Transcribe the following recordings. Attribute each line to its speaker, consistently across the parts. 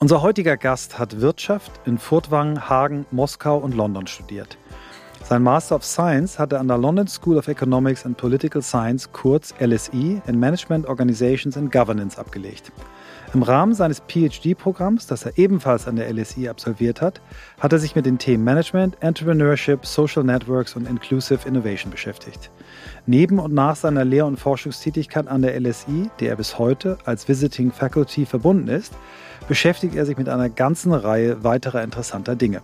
Speaker 1: Unser heutiger Gast hat Wirtschaft in Furtwangen, Hagen, Moskau und London studiert. Sein Master of Science hat er an der London School of Economics and Political Science, kurz LSE, in Management, Organizations and Governance abgelegt. Im Rahmen seines PhD-Programms, das er ebenfalls an der LSE absolviert hat, hat er sich mit den Themen Management, Entrepreneurship, Social Networks und Inclusive Innovation beschäftigt. Neben und nach seiner Lehr- und Forschungstätigkeit an der LSE, der er bis heute als Visiting Faculty verbunden ist, beschäftigt er sich mit einer ganzen Reihe weiterer interessanter Dinge.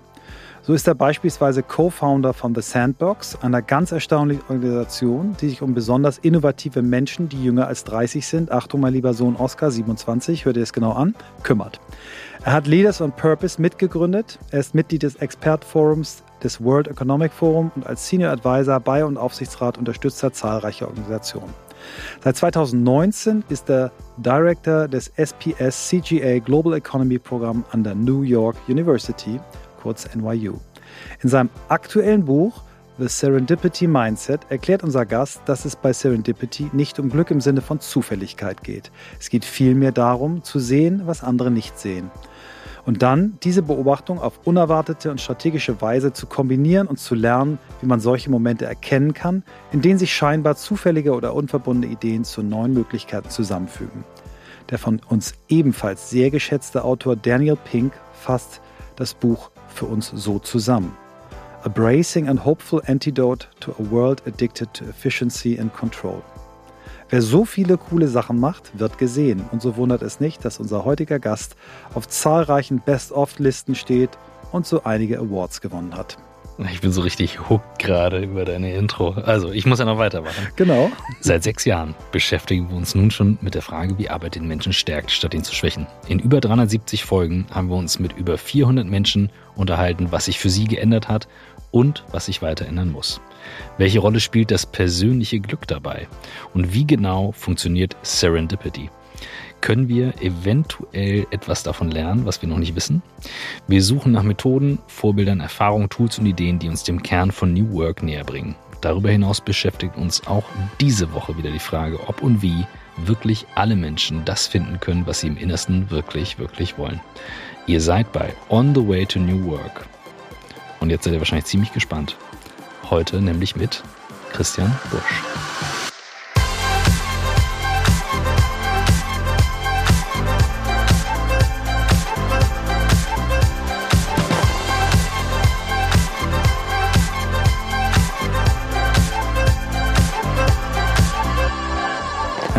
Speaker 1: So ist er beispielsweise Co-Founder von The Sandbox, einer ganz erstaunlichen Organisation, die sich um besonders innovative Menschen, die jünger als 30 sind, Achtung mein lieber Sohn Oscar, 27, hört ihr es genau an, kümmert. Er hat Leaders on Purpose mitgegründet, er ist Mitglied des Expertforums des World Economic Forum und als Senior Advisor bei und Aufsichtsrat unterstützt er zahlreiche Organisationen. Seit 2019 ist er Director des SPS CGA Global Economy Programm an der New York University kurz NYU. In seinem aktuellen Buch The Serendipity Mindset erklärt unser Gast, dass es bei Serendipity nicht um Glück im Sinne von Zufälligkeit geht. Es geht vielmehr darum, zu sehen, was andere nicht sehen. Und dann diese Beobachtung auf unerwartete und strategische Weise zu kombinieren und zu lernen, wie man solche Momente erkennen kann, in denen sich scheinbar zufällige oder unverbundene Ideen zu neuen Möglichkeiten zusammenfügen. Der von uns ebenfalls sehr geschätzte Autor Daniel Pink fasst das Buch für uns so zusammen. A bracing and hopeful antidote to a world addicted to efficiency and control. Wer so viele coole Sachen macht, wird gesehen. Und so wundert es nicht, dass unser heutiger Gast auf zahlreichen Best-of-Listen steht und so einige Awards gewonnen hat.
Speaker 2: Ich bin so richtig hooked gerade über deine Intro. Also, ich muss ja noch weitermachen.
Speaker 1: Genau.
Speaker 2: Seit sechs Jahren beschäftigen wir uns nun schon mit der Frage, wie Arbeit den Menschen stärkt, statt ihn zu schwächen. In über 370 Folgen haben wir uns mit über 400 Menschen unterhalten, was sich für sie geändert hat und was sich weiter ändern muss. Welche Rolle spielt das persönliche Glück dabei? Und wie genau funktioniert Serendipity? Können wir eventuell etwas davon lernen, was wir noch nicht wissen. Wir suchen nach Methoden, Vorbildern, Erfahrungen, Tools und Ideen, die uns dem Kern von New Work näher bringen. Darüber hinaus beschäftigt uns auch diese Woche wieder die Frage, ob und wie wirklich alle Menschen das finden können, was sie im Innersten wirklich, wirklich wollen. Ihr seid bei On the Way to New Work. Und jetzt seid ihr wahrscheinlich ziemlich gespannt. Heute nämlich mit Christian Busch.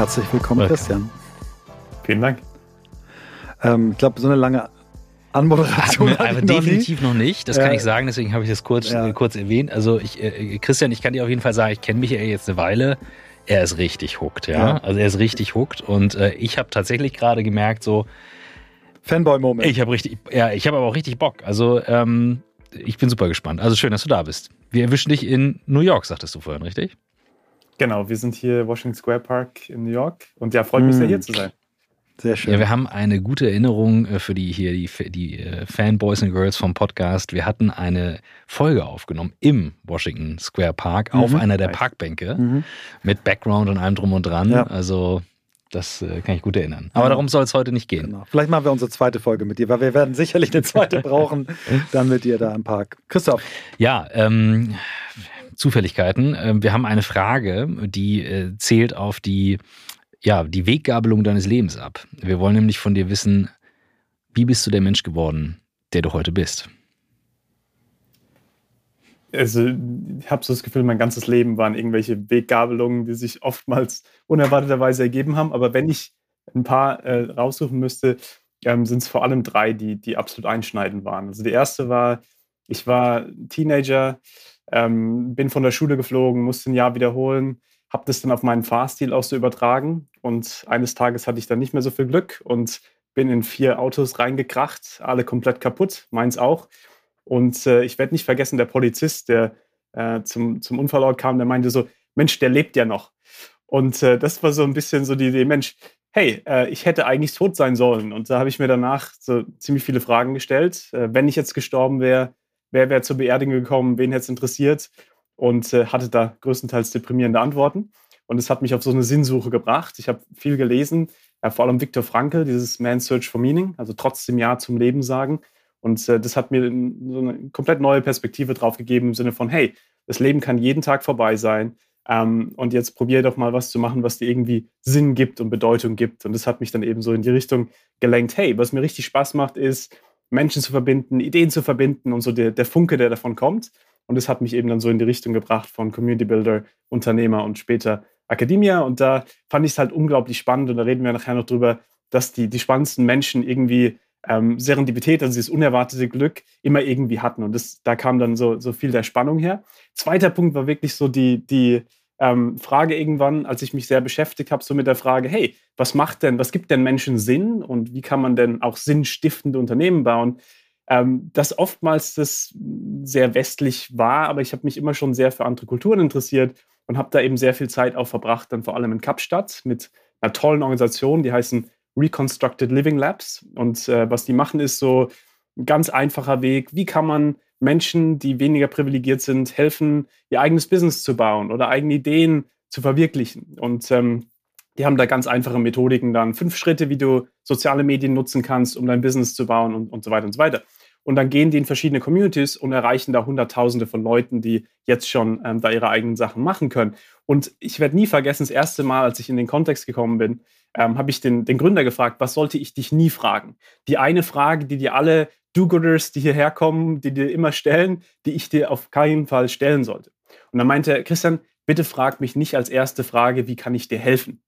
Speaker 1: Herzlich willkommen, okay. Christian.
Speaker 3: Vielen Dank.
Speaker 1: Ähm, ich glaube, so eine lange Anmoderation.
Speaker 2: Aber, aber definitiv noch nicht. Das ja. kann ich sagen, deswegen habe ich das kurz, ja. äh, kurz erwähnt. Also ich, äh, Christian, ich kann dir auf jeden Fall sagen, ich kenne mich ja jetzt eine Weile. Er ist richtig hooked, ja. ja. Also er ist richtig hooked. Und äh, ich habe tatsächlich gerade gemerkt, so.
Speaker 1: Fanboy-Moment.
Speaker 2: Ich habe richtig, ja, ich habe aber auch richtig Bock. Also ähm, ich bin super gespannt. Also schön, dass du da bist. Wir erwischen dich in New York, sagtest du vorhin, richtig?
Speaker 3: Genau, wir sind hier Washington Square Park in New York und ja, freut mich sehr, hier zu sein.
Speaker 2: Sehr schön. Ja, wir haben eine gute Erinnerung äh, für die hier, die, die äh, Fanboys and Girls vom Podcast. Wir hatten eine Folge aufgenommen im Washington Square Park mhm. auf einer der Parkbänke mhm. mit Background und allem drum und dran. Ja. Also das äh, kann ich gut erinnern. Aber darum soll es heute nicht gehen. Genau.
Speaker 1: Vielleicht machen wir unsere zweite Folge mit dir, weil wir werden sicherlich eine zweite brauchen, dann mit dir da im Park. Christoph.
Speaker 2: Ja, ähm, Zufälligkeiten. Ähm, wir haben eine Frage, die äh, zählt auf die, ja, die Weggabelung deines Lebens ab. Wir wollen nämlich von dir wissen, wie bist du der Mensch geworden, der du heute bist?
Speaker 3: Also, ich habe so das Gefühl, mein ganzes Leben waren irgendwelche Weggabelungen, die sich oftmals unerwarteterweise ergeben haben. Aber wenn ich ein paar äh, raussuchen müsste, ähm, sind es vor allem drei, die, die absolut einschneidend waren. Also, die erste war, ich war Teenager, ähm, bin von der Schule geflogen, musste ein Jahr wiederholen, habe das dann auf meinen Fahrstil auch so übertragen. Und eines Tages hatte ich dann nicht mehr so viel Glück und bin in vier Autos reingekracht, alle komplett kaputt, meins auch. Und äh, ich werde nicht vergessen, der Polizist, der äh, zum, zum Unfallort kam, der meinte so, Mensch, der lebt ja noch. Und äh, das war so ein bisschen so die Idee, Mensch, hey, äh, ich hätte eigentlich tot sein sollen. Und da habe ich mir danach so ziemlich viele Fragen gestellt. Äh, wenn ich jetzt gestorben wäre, wer wäre zur Beerdigung gekommen, wen hätte es interessiert und äh, hatte da größtenteils deprimierende Antworten. Und es hat mich auf so eine Sinnsuche gebracht. Ich habe viel gelesen, äh, vor allem Viktor Frankl, dieses Man's Search for Meaning, also trotzdem Ja zum Leben sagen. Und äh, das hat mir so eine komplett neue Perspektive drauf gegeben im Sinne von, hey, das Leben kann jeden Tag vorbei sein. Ähm, und jetzt probier doch mal was zu machen, was dir irgendwie Sinn gibt und Bedeutung gibt. Und das hat mich dann eben so in die Richtung gelenkt, hey, was mir richtig Spaß macht, ist, Menschen zu verbinden, Ideen zu verbinden und so der, der Funke, der davon kommt. Und das hat mich eben dann so in die Richtung gebracht von Community Builder, Unternehmer und später Academia. Und da fand ich es halt unglaublich spannend. Und da reden wir nachher noch drüber, dass die, die spannendsten Menschen irgendwie ähm, Serendipität, also dieses unerwartete Glück, immer irgendwie hatten. Und das, da kam dann so, so viel der Spannung her. Zweiter Punkt war wirklich so die, die ähm, Frage irgendwann, als ich mich sehr beschäftigt habe, so mit der Frage, hey, was macht denn, was gibt denn Menschen Sinn und wie kann man denn auch sinnstiftende Unternehmen bauen? Ähm, dass oftmals das sehr westlich war, aber ich habe mich immer schon sehr für andere Kulturen interessiert und habe da eben sehr viel Zeit auch verbracht, dann vor allem in Kapstadt mit einer tollen Organisation, die heißen Reconstructed Living Labs. Und äh, was die machen, ist so ein ganz einfacher Weg. Wie kann man Menschen, die weniger privilegiert sind, helfen, ihr eigenes Business zu bauen oder eigene Ideen zu verwirklichen? Und ähm, die haben da ganz einfache Methodiken dann. Fünf Schritte, wie du soziale Medien nutzen kannst, um dein Business zu bauen und, und so weiter und so weiter. Und dann gehen die in verschiedene Communities und erreichen da Hunderttausende von Leuten, die jetzt schon ähm, da ihre eigenen Sachen machen können. Und ich werde nie vergessen, das erste Mal, als ich in den Kontext gekommen bin, ähm, habe ich den, den Gründer gefragt, was sollte ich dich nie fragen? Die eine Frage, die dir alle Do-Gooders, die hierher kommen, die dir immer stellen, die ich dir auf keinen Fall stellen sollte. Und dann meinte er, Christian, bitte frag mich nicht als erste Frage, wie kann ich dir helfen?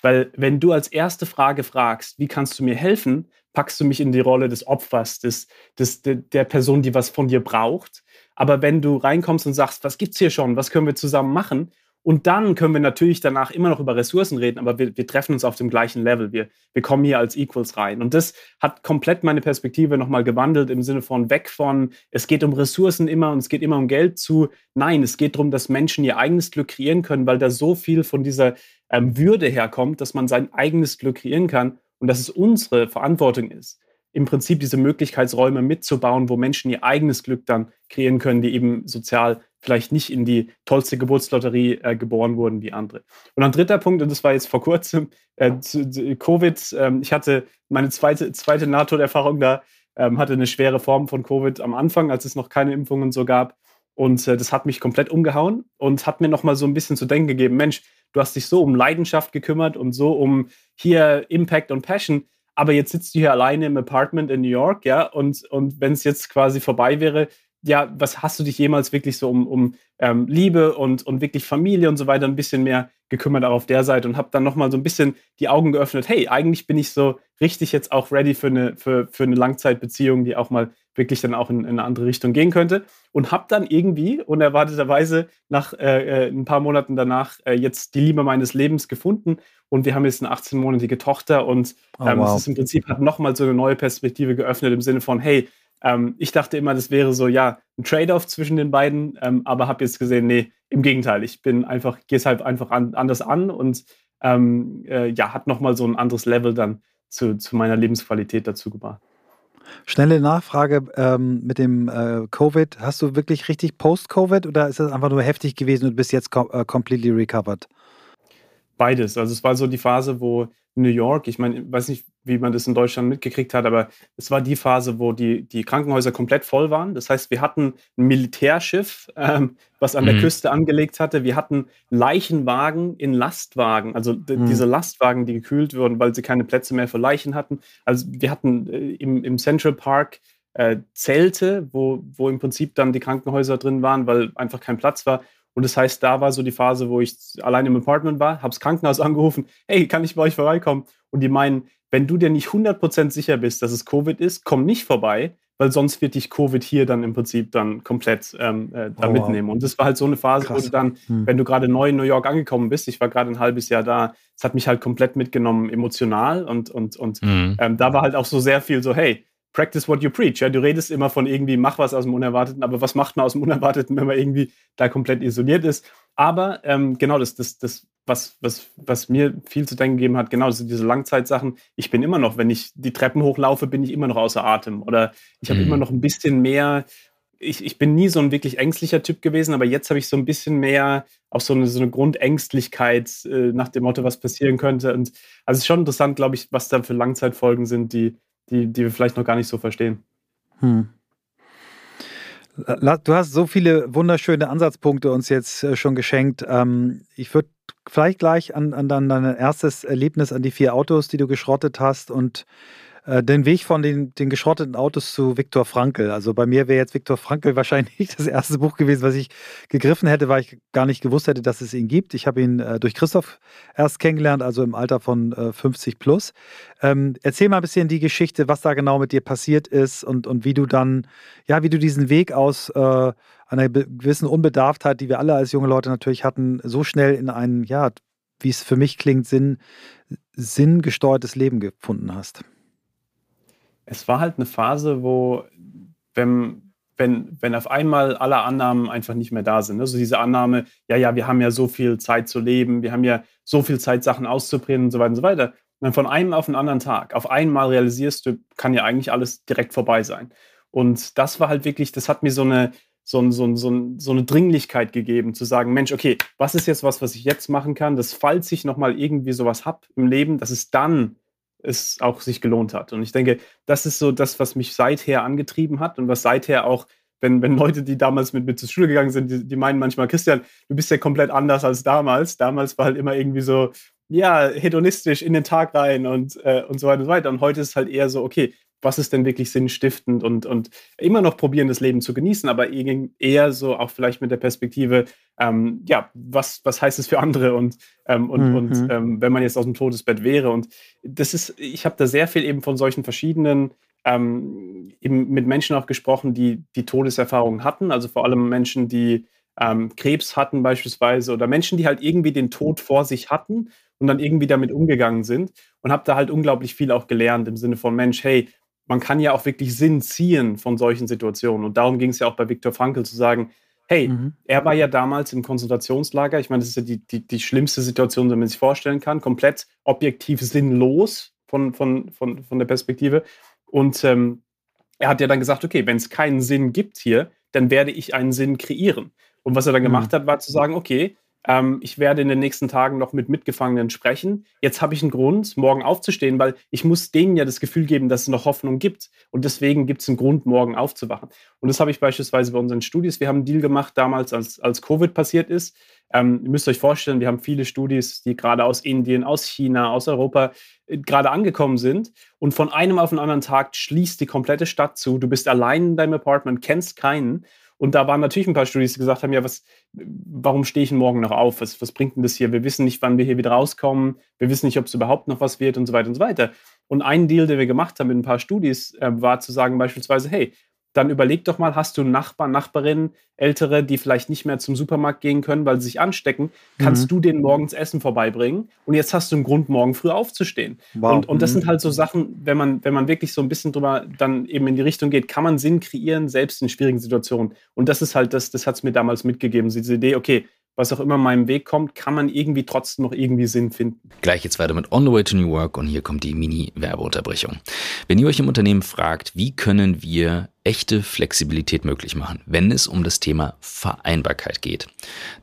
Speaker 3: Weil wenn du als erste Frage fragst, wie kannst du mir helfen, packst du mich in die Rolle des Opfers, des, des, der Person, die was von dir braucht. Aber wenn du reinkommst und sagst, was gibt's hier schon, was können wir zusammen machen und dann können wir natürlich danach immer noch über Ressourcen reden, aber wir, wir treffen uns auf dem gleichen Level. Wir, wir kommen hier als Equals rein. Und das hat komplett meine Perspektive nochmal gewandelt im Sinne von weg von, es geht um Ressourcen immer und es geht immer um Geld zu, nein, es geht darum, dass Menschen ihr eigenes Glück kreieren können, weil da so viel von dieser ähm, Würde herkommt, dass man sein eigenes Glück kreieren kann und dass es unsere Verantwortung ist, im Prinzip diese Möglichkeitsräume mitzubauen, wo Menschen ihr eigenes Glück dann kreieren können, die eben sozial vielleicht nicht in die tollste Geburtslotterie äh, geboren wurden wie andere. Und ein dritter Punkt, und das war jetzt vor kurzem, äh, zu, zu Covid. Äh, ich hatte meine zweite, zweite Nahtoderfahrung da, ähm, hatte eine schwere Form von Covid am Anfang, als es noch keine Impfungen so gab. Und äh, das hat mich komplett umgehauen und hat mir nochmal so ein bisschen zu denken gegeben, Mensch, du hast dich so um Leidenschaft gekümmert und so um hier Impact und Passion, aber jetzt sitzt du hier alleine im Apartment in New York, ja, und, und wenn es jetzt quasi vorbei wäre, ja, was hast du dich jemals wirklich so um, um ähm, Liebe und, und wirklich Familie und so weiter ein bisschen mehr gekümmert auch auf der Seite und habe dann nochmal so ein bisschen die Augen geöffnet, hey, eigentlich bin ich so richtig jetzt auch ready für eine, für, für eine Langzeitbeziehung, die auch mal wirklich dann auch in, in eine andere Richtung gehen könnte. Und habe dann irgendwie unerwarteterweise nach äh, äh, ein paar Monaten danach äh, jetzt die Liebe meines Lebens gefunden. Und wir haben jetzt eine 18-monatige Tochter und oh, ähm, oh, wow. es ist im Prinzip hat nochmal so eine neue Perspektive geöffnet im Sinne von, hey, ähm, ich dachte immer, das wäre so, ja, ein Trade-off zwischen den beiden, ähm, aber habe jetzt gesehen, nee, im Gegenteil, ich bin einfach, gehe es halt einfach an, anders an und ähm, äh, ja, hat nochmal so ein anderes Level dann zu, zu meiner Lebensqualität dazu gebracht.
Speaker 1: Schnelle Nachfrage ähm, mit dem äh, Covid. Hast du wirklich richtig Post-Covid oder ist das einfach nur heftig gewesen und bist jetzt com äh, completely recovered?
Speaker 3: Beides. Also es war so die Phase, wo New York, ich meine, ich weiß nicht, wie man das in Deutschland mitgekriegt hat, aber es war die Phase, wo die, die Krankenhäuser komplett voll waren. Das heißt, wir hatten ein Militärschiff, ähm, was an mhm. der Küste angelegt hatte. Wir hatten Leichenwagen in Lastwagen, also mhm. diese Lastwagen, die gekühlt wurden, weil sie keine Plätze mehr für Leichen hatten. Also wir hatten äh, im, im Central Park äh, Zelte, wo, wo im Prinzip dann die Krankenhäuser drin waren, weil einfach kein Platz war. Und das heißt, da war so die Phase, wo ich allein im Apartment war, habe das Krankenhaus angerufen, hey, kann ich bei euch vorbeikommen? Und die meinen, wenn du dir nicht 100% sicher bist, dass es Covid ist, komm nicht vorbei, weil sonst wird dich Covid hier dann im Prinzip dann komplett ähm, äh, da oh, mitnehmen. Und das war halt so eine Phase, Krass. wo du dann, hm. wenn du gerade neu in New York angekommen bist, ich war gerade ein halbes Jahr da, es hat mich halt komplett mitgenommen emotional und, und, und mhm. ähm, da war halt auch so sehr viel so, hey, practice what you preach. Ja, du redest immer von irgendwie, mach was aus dem Unerwarteten, aber was macht man aus dem Unerwarteten, wenn man irgendwie da komplett isoliert ist? Aber ähm, genau, das, das, das was, was, was mir viel zu denken gegeben hat, genau, das sind diese Langzeitsachen. Ich bin immer noch, wenn ich die Treppen hochlaufe, bin ich immer noch außer Atem. Oder ich habe mhm. immer noch ein bisschen mehr ich, ich bin nie so ein wirklich ängstlicher Typ gewesen, aber jetzt habe ich so ein bisschen mehr auch so eine, so eine Grundängstlichkeit äh, nach dem Motto, was passieren könnte. Und also es ist schon interessant, glaube ich, was da für Langzeitfolgen sind, die, die, die wir vielleicht noch gar nicht so verstehen. Hm.
Speaker 1: Du hast so viele wunderschöne Ansatzpunkte uns jetzt äh, schon geschenkt. Ähm, ich würde vielleicht gleich an, an dein erstes Erlebnis, an die vier Autos, die du geschrottet hast und äh, den Weg von den, den geschrotteten Autos zu Viktor Frankl. Also bei mir wäre jetzt Viktor Frankl wahrscheinlich das erste Buch gewesen, was ich gegriffen hätte, weil ich gar nicht gewusst hätte, dass es ihn gibt. Ich habe ihn äh, durch Christoph erst kennengelernt, also im Alter von äh, 50 plus. Ähm, erzähl mal ein bisschen die Geschichte, was da genau mit dir passiert ist und, und wie du dann, ja, wie du diesen Weg aus äh, einer gewissen Unbedarftheit, die wir alle als junge Leute natürlich hatten, so schnell in ein, ja, wie es für mich klingt, Sinn, sinngesteuertes Leben gefunden hast
Speaker 3: es war halt eine Phase, wo, wenn, wenn, wenn auf einmal alle Annahmen einfach nicht mehr da sind. Also diese Annahme, ja, ja, wir haben ja so viel Zeit zu leben, wir haben ja so viel Zeit, Sachen auszuprobieren und so weiter und so weiter. Und dann von einem auf den anderen Tag, auf einmal realisierst du, kann ja eigentlich alles direkt vorbei sein. Und das war halt wirklich, das hat mir so eine, so, so, so, so eine Dringlichkeit gegeben, zu sagen, Mensch, okay, was ist jetzt was, was ich jetzt machen kann, dass falls ich nochmal irgendwie sowas habe im Leben, dass es dann es auch sich gelohnt hat. Und ich denke, das ist so das, was mich seither angetrieben hat und was seither auch, wenn, wenn Leute, die damals mit mir zur Schule gegangen sind, die, die meinen manchmal, Christian, du bist ja komplett anders als damals. Damals war halt immer irgendwie so, ja, hedonistisch in den Tag rein und, äh, und so weiter und so weiter. Und heute ist halt eher so, okay, was ist denn wirklich sinnstiftend und, und immer noch probieren, das Leben zu genießen, aber eher so auch vielleicht mit der Perspektive, ähm, ja, was, was heißt es für andere und, ähm, und, mhm. und ähm, wenn man jetzt aus dem Todesbett wäre. Und das ist, ich habe da sehr viel eben von solchen verschiedenen ähm, eben mit Menschen auch gesprochen, die die Todeserfahrungen hatten, also vor allem Menschen, die ähm, Krebs hatten beispielsweise oder Menschen, die halt irgendwie den Tod vor sich hatten und dann irgendwie damit umgegangen sind und habe da halt unglaublich viel auch gelernt im Sinne von Mensch, hey, man kann ja auch wirklich Sinn ziehen von solchen Situationen. Und darum ging es ja auch bei Viktor Frankl zu sagen, hey, mhm. er war ja damals im Konzentrationslager. Ich meine, das ist ja die, die, die schlimmste Situation, die man sich vorstellen kann. Komplett objektiv sinnlos von, von, von, von der Perspektive. Und ähm, er hat ja dann gesagt, okay, wenn es keinen Sinn gibt hier, dann werde ich einen Sinn kreieren. Und was er dann mhm. gemacht hat, war zu sagen, okay, ähm, ich werde in den nächsten Tagen noch mit Mitgefangenen sprechen. Jetzt habe ich einen Grund, morgen aufzustehen, weil ich muss denen ja das Gefühl geben, dass es noch Hoffnung gibt. Und deswegen gibt es einen Grund, morgen aufzuwachen. Und das habe ich beispielsweise bei unseren Studis. Wir haben einen Deal gemacht damals, als, als Covid passiert ist. Ähm, ihr müsst euch vorstellen, wir haben viele Studis, die gerade aus Indien, aus China, aus Europa äh, gerade angekommen sind. Und von einem auf den anderen Tag schließt die komplette Stadt zu. Du bist allein in deinem Apartment, kennst keinen. Und da waren natürlich ein paar Studis, die gesagt haben, ja, was, warum stehe ich denn morgen noch auf? Was, was bringt denn das hier? Wir wissen nicht, wann wir hier wieder rauskommen. Wir wissen nicht, ob es überhaupt noch was wird und so weiter und so weiter. Und ein Deal, den wir gemacht haben mit ein paar Studis, äh, war zu sagen beispielsweise, hey, dann überleg doch mal, hast du Nachbarn, Nachbarinnen, Ältere, die vielleicht nicht mehr zum Supermarkt gehen können, weil sie sich anstecken, kannst mhm. du denen morgens Essen vorbeibringen und jetzt hast du einen Grund, morgen früh aufzustehen. Wow. Und, und das mhm. sind halt so Sachen, wenn man, wenn man wirklich so ein bisschen drüber dann eben in die Richtung geht, kann man Sinn kreieren, selbst in schwierigen Situationen. Und das ist halt das, das hat es mir damals mitgegeben, diese Idee, okay, was auch immer meinem Weg kommt, kann man irgendwie trotzdem noch irgendwie Sinn finden.
Speaker 4: Gleich jetzt weiter mit On the Way to New Work und hier kommt die Mini-Werbeunterbrechung. Wenn ihr euch im Unternehmen fragt, wie können wir echte Flexibilität möglich machen, wenn es um das Thema Vereinbarkeit geht,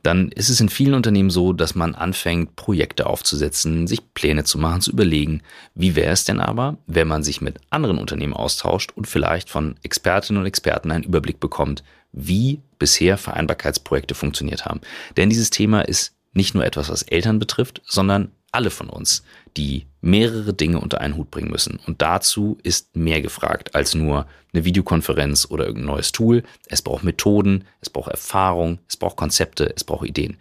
Speaker 4: dann ist es in vielen Unternehmen so, dass man anfängt, Projekte aufzusetzen, sich Pläne zu machen, zu überlegen, wie wäre es denn aber, wenn man sich mit anderen Unternehmen austauscht und vielleicht von Expertinnen und Experten einen Überblick bekommt, wie bisher Vereinbarkeitsprojekte funktioniert haben. Denn dieses Thema ist nicht nur etwas, was Eltern betrifft, sondern alle von uns, die mehrere Dinge unter einen Hut bringen müssen. Und dazu ist mehr gefragt als nur eine Videokonferenz oder irgendein neues Tool. Es braucht Methoden, es braucht Erfahrung, es braucht Konzepte, es braucht Ideen.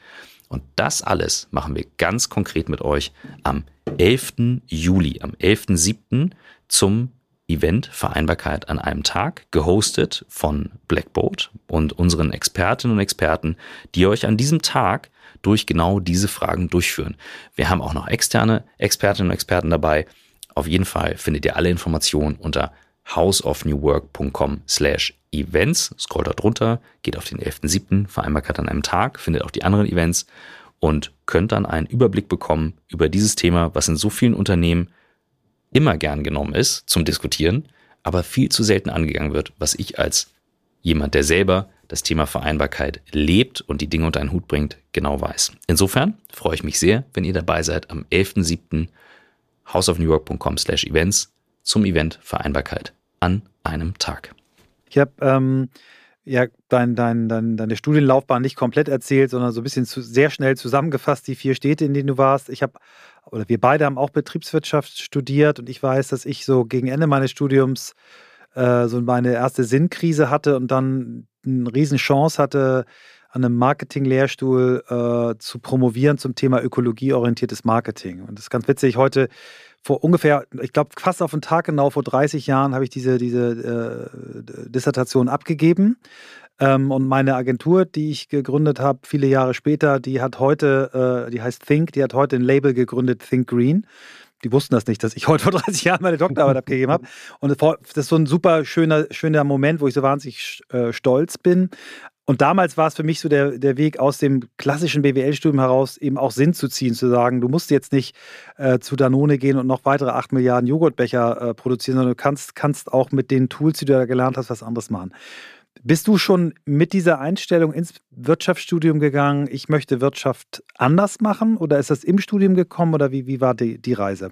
Speaker 4: Und das alles machen wir ganz konkret mit euch am 11. Juli, am 11.07. zum Event Vereinbarkeit an einem Tag, gehostet von Blackboard und unseren Expertinnen und Experten, die euch an diesem Tag durch genau diese Fragen durchführen. Wir haben auch noch externe Expertinnen und Experten dabei. Auf jeden Fall findet ihr alle Informationen unter houseofnewwork.com slash events. Scrollt dort runter, geht auf den 11.7. Vereinbarkeit an einem Tag, findet auch die anderen Events und könnt dann einen Überblick bekommen über dieses Thema, was in so vielen Unternehmen immer gern genommen ist zum Diskutieren, aber viel zu selten angegangen wird, was ich als
Speaker 2: jemand, der selber das Thema Vereinbarkeit lebt und die Dinge unter einen Hut bringt, genau weiß. Insofern freue ich mich sehr, wenn ihr dabei seid am 11.07. houseofnewyork.com slash events zum Event Vereinbarkeit an einem Tag.
Speaker 1: Ich habe ähm, ja dein, dein, dein, deine Studienlaufbahn nicht komplett erzählt, sondern so ein bisschen zu, sehr schnell zusammengefasst, die vier Städte, in denen du warst. Ich habe, oder wir beide haben auch Betriebswirtschaft studiert und ich weiß, dass ich so gegen Ende meines Studiums äh, so meine erste Sinnkrise hatte und dann eine Riesenchance hatte, an einem Marketing-Lehrstuhl äh, zu promovieren zum Thema ökologieorientiertes Marketing. Und das ist ganz witzig. Heute vor ungefähr, ich glaube fast auf den Tag genau, vor 30 Jahren habe ich diese, diese äh, Dissertation abgegeben. Ähm, und meine Agentur, die ich gegründet habe, viele Jahre später, die hat heute, äh, die heißt Think, die hat heute ein Label gegründet, Think Green. Die wussten das nicht, dass ich heute vor 30 Jahren meine Doktorarbeit abgegeben habe. Und das ist so ein super schöner, schöner Moment, wo ich so wahnsinnig äh, stolz bin. Und damals war es für mich so der, der Weg aus dem klassischen BWL-Studium heraus, eben auch Sinn zu ziehen, zu sagen, du musst jetzt nicht äh, zu Danone gehen und noch weitere 8 Milliarden Joghurtbecher äh, produzieren, sondern du kannst, kannst auch mit den Tools, die du da gelernt hast, was anderes machen. Bist du schon mit dieser Einstellung ins Wirtschaftsstudium gegangen, ich möchte Wirtschaft anders machen? Oder ist das im Studium gekommen oder wie, wie war die, die Reise?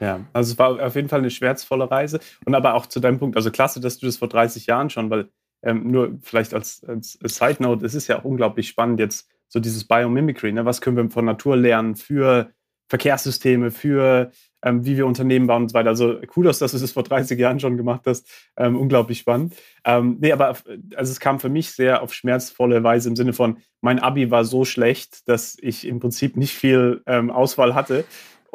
Speaker 3: Ja, also es war auf jeden Fall eine schmerzvolle Reise. Und aber auch zu deinem Punkt, also klasse, dass du das vor 30 Jahren schon, weil ähm, nur vielleicht als, als, Side Note, es ist ja auch unglaublich spannend jetzt so dieses Biomimicry. Ne? Was können wir von Natur lernen für Verkehrssysteme, für ähm, wie wir Unternehmen bauen und so weiter. Also cool, dass du das vor 30 Jahren schon gemacht hast. Ähm, unglaublich spannend. Ähm, nee, aber also es kam für mich sehr auf schmerzvolle Weise im Sinne von, mein Abi war so schlecht, dass ich im Prinzip nicht viel ähm, Auswahl hatte.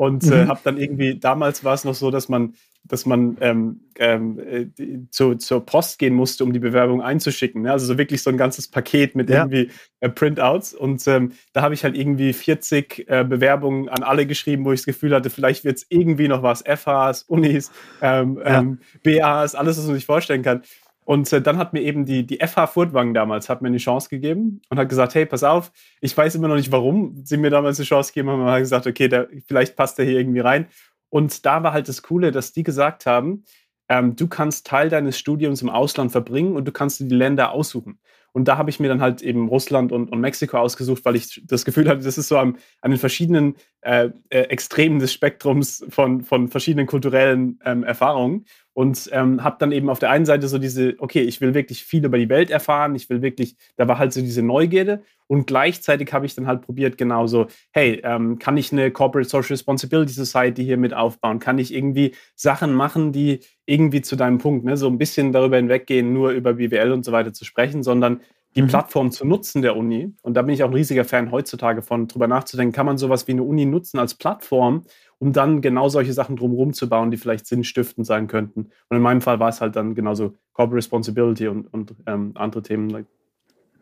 Speaker 3: Und äh, mhm. habe dann irgendwie, damals war es noch so, dass man dass man ähm, ähm, äh, zu, zur Post gehen musste, um die Bewerbung einzuschicken. Ne? Also so wirklich so ein ganzes Paket mit ja. irgendwie äh, Printouts. Und ähm, da habe ich halt irgendwie 40 äh, Bewerbungen an alle geschrieben, wo ich das Gefühl hatte, vielleicht wird es irgendwie noch was. FHs, Unis, ähm, ja. Ähm, BAs, alles, was man sich vorstellen kann. Und äh, dann hat mir eben die, die FH Furtwangen damals hat mir eine Chance gegeben und hat gesagt, hey, pass auf, ich weiß immer noch nicht, warum sie mir damals eine Chance gegeben haben, aber hat gesagt, okay, der, vielleicht passt er hier irgendwie rein. Und da war halt das Coole, dass die gesagt haben, ähm, du kannst Teil deines Studiums im Ausland verbringen und du kannst dir die Länder aussuchen. Und da habe ich mir dann halt eben Russland und, und, Mexiko ausgesucht, weil ich das Gefühl hatte, das ist so an, an den verschiedenen äh, äh, Extremen des Spektrums von, von verschiedenen kulturellen ähm, Erfahrungen und ähm, habe dann eben auf der einen Seite so diese, okay, ich will wirklich viel über die Welt erfahren, ich will wirklich, da war halt so diese Neugierde und gleichzeitig habe ich dann halt probiert, genauso, hey, ähm, kann ich eine Corporate Social Responsibility Society hier mit aufbauen? Kann ich irgendwie Sachen machen, die irgendwie zu deinem Punkt, ne, so ein bisschen darüber hinweggehen, nur über BWL und so weiter zu sprechen, sondern die mhm. Plattform zu nutzen der Uni. Und da bin ich auch ein riesiger Fan heutzutage von, drüber nachzudenken, kann man sowas wie eine Uni nutzen als Plattform, um dann genau solche Sachen drumherum zu bauen, die vielleicht sinnstiftend sein könnten. Und in meinem Fall war es halt dann genauso Corporate Responsibility und, und ähm, andere Themen.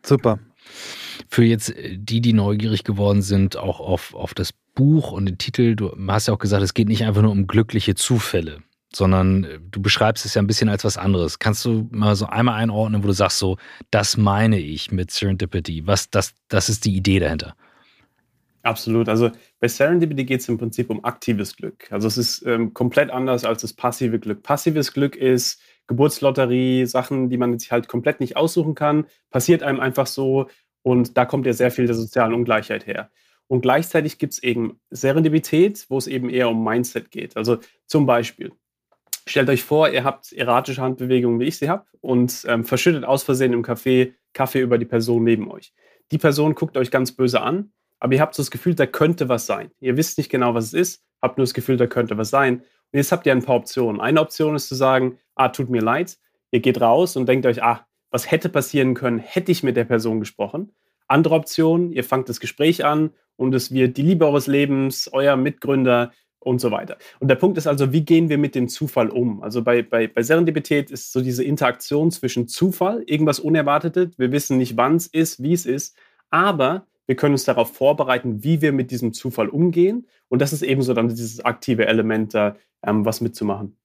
Speaker 1: Super.
Speaker 2: Für jetzt äh, die, die neugierig geworden sind, auch auf, auf das Buch und den Titel, du hast ja auch gesagt, es geht nicht einfach nur um glückliche Zufälle sondern äh, du beschreibst es ja ein bisschen als was anderes. Kannst du mal so einmal einordnen, wo du sagst, so, das meine ich mit Serendipity? Was, das, das ist die Idee dahinter?
Speaker 3: Absolut. Also bei Serendipity geht es im Prinzip um aktives Glück. Also es ist ähm, komplett anders als das passive Glück. Passives Glück ist Geburtslotterie, Sachen, die man sich halt komplett nicht aussuchen kann, passiert einem einfach so und da kommt ja sehr viel der sozialen Ungleichheit her. Und gleichzeitig gibt es eben Serendipität, wo es eben eher um Mindset geht. Also zum Beispiel, Stellt euch vor, ihr habt erratische Handbewegungen, wie ich sie habe, und ähm, verschüttet aus Versehen im Café Kaffee über die Person neben euch. Die Person guckt euch ganz böse an, aber ihr habt so das Gefühl, da könnte was sein. Ihr wisst nicht genau, was es ist, habt nur das Gefühl, da könnte was sein. Und jetzt habt ihr ein paar Optionen. Eine Option ist zu sagen, ah, tut mir leid. Ihr geht raus und denkt euch, ah, was hätte passieren können, hätte ich mit der Person gesprochen. Andere Option, ihr fangt das Gespräch an und es wird die Liebe eures Lebens, euer Mitgründer, und so weiter. Und der Punkt ist also, wie gehen wir mit dem Zufall um? Also bei, bei, bei Serendipität ist so diese Interaktion zwischen Zufall, irgendwas Unerwartetes, wir wissen nicht, wann es ist, wie es ist, aber wir können uns darauf vorbereiten, wie wir mit diesem Zufall umgehen. Und das ist ebenso dann dieses aktive Element, da ähm, was mitzumachen.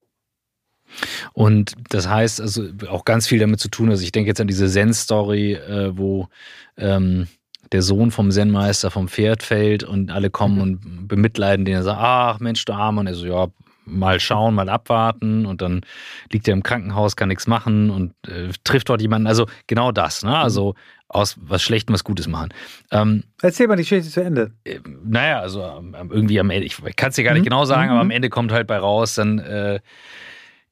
Speaker 2: Und das heißt also auch ganz viel damit zu tun, also ich denke jetzt an diese Zen-Story, äh, wo ähm, der Sohn vom Zen-Meister vom Pferd fällt und alle kommen mhm. und bemitleiden den. Er sagt, ach Mensch, du Arme. Und er so, ja, mal schauen, mal abwarten und dann liegt er im Krankenhaus, kann nichts machen und äh, trifft dort jemanden. Also genau das, ne? Also aus was Schlechtem was Gutes machen.
Speaker 1: Ähm, Erzähl mal die Geschichte zu Ende.
Speaker 2: Äh, naja, also ähm, irgendwie am Ende, ich kann es dir gar nicht mhm. genau sagen, mhm. aber am Ende kommt halt bei raus, dann äh,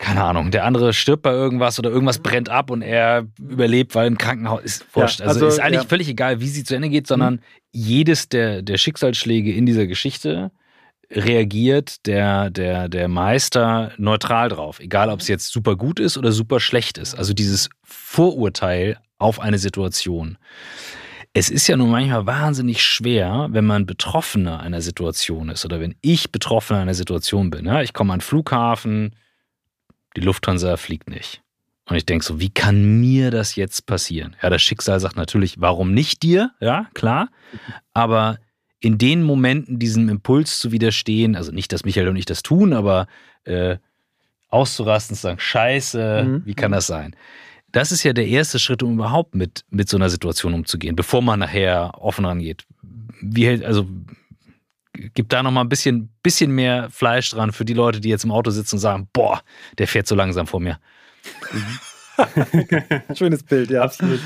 Speaker 2: keine Ahnung, der andere stirbt bei irgendwas oder irgendwas brennt ab und er überlebt, weil im Krankenhaus ist wurscht. Ja, also, also, ist eigentlich ja. völlig egal, wie sie zu Ende geht, sondern mhm. jedes der, der Schicksalsschläge in dieser Geschichte reagiert der, der, der Meister neutral drauf, egal ob es jetzt super gut ist oder super schlecht ist. Also dieses Vorurteil auf eine Situation. Es ist ja nun manchmal wahnsinnig schwer, wenn man Betroffener einer Situation ist oder wenn ich Betroffener einer Situation bin. Ja? Ich komme an den Flughafen, die Lufthansa fliegt nicht. Und ich denke so, wie kann mir das jetzt passieren? Ja, das Schicksal sagt natürlich, warum nicht dir? Ja, klar. Aber in den Momenten diesem Impuls zu widerstehen, also nicht, dass Michael und ich das tun, aber äh, auszurasten, zu sagen, scheiße, mhm. wie kann das sein? Das ist ja der erste Schritt, um überhaupt mit, mit so einer Situation umzugehen, bevor man nachher offen rangeht. Wie hält, also gibt da noch mal ein bisschen, bisschen mehr Fleisch dran für die Leute, die jetzt im Auto sitzen und sagen, boah, der fährt so langsam vor mir.
Speaker 1: Schönes Bild, ja. Absolut.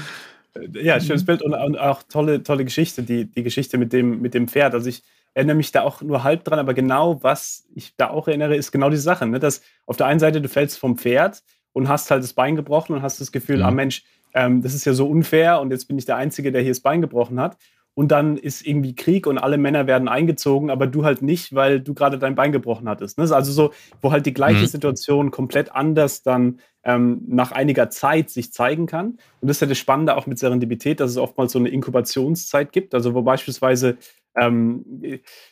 Speaker 3: Ja, schönes Bild und, und, auch tolle, tolle Geschichte, die, die Geschichte mit dem, mit dem Pferd. Also ich erinnere mich da auch nur halb dran, aber genau was ich da auch erinnere, ist genau die Sache. Ne? Dass auf der einen Seite du fällst vom Pferd und hast halt das Bein gebrochen und hast das Gefühl, mhm. ah Mensch, ähm, das ist ja so unfair und jetzt bin ich der Einzige, der hier das Bein gebrochen hat und dann ist irgendwie Krieg und alle Männer werden eingezogen, aber du halt nicht, weil du gerade dein Bein gebrochen hattest. Ne? Also so, wo halt die gleiche mhm. Situation komplett anders dann ähm, nach einiger Zeit sich zeigen kann. Und das ist ja das Spannende auch mit Serendipität, dass es oftmals so eine Inkubationszeit gibt. Also wo beispielsweise ähm,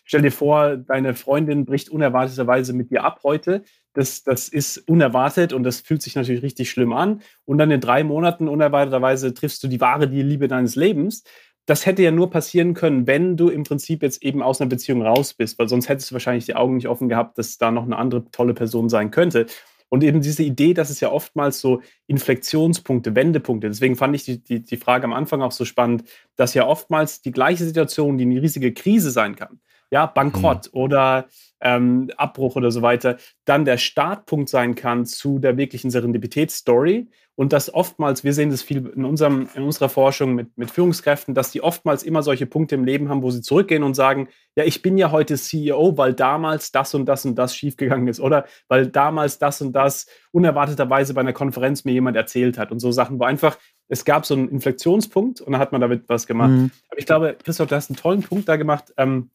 Speaker 3: stell dir vor, deine Freundin bricht unerwarteterweise mit dir ab heute. Das, das ist unerwartet und das fühlt sich natürlich richtig schlimm an. Und dann in drei Monaten unerwarteterweise triffst du die wahre die Liebe deines Lebens das hätte ja nur passieren können, wenn du im Prinzip jetzt eben aus einer Beziehung raus bist, weil sonst hättest du wahrscheinlich die Augen nicht offen gehabt, dass da noch eine andere tolle Person sein könnte. Und eben diese Idee, dass es ja oftmals so Inflektionspunkte, Wendepunkte, deswegen fand ich die, die, die Frage am Anfang auch so spannend, dass ja oftmals die gleiche Situation, die eine riesige Krise sein kann, ja, Bankrott mhm. oder ähm, Abbruch oder so weiter, dann der Startpunkt sein kann zu der wirklichen Serendipitätsstory. Und dass oftmals, wir sehen das viel in, unserem, in unserer Forschung mit, mit Führungskräften, dass die oftmals immer solche Punkte im Leben haben, wo sie zurückgehen und sagen, ja, ich bin ja heute CEO, weil damals das und das und das schiefgegangen ist oder weil damals das und das unerwarteterweise bei einer Konferenz mir jemand erzählt hat und so Sachen, wo einfach es gab so einen Inflektionspunkt und dann hat man damit was gemacht. Mhm. Aber ich glaube, Christoph, du hast einen tollen Punkt da gemacht. Ähm,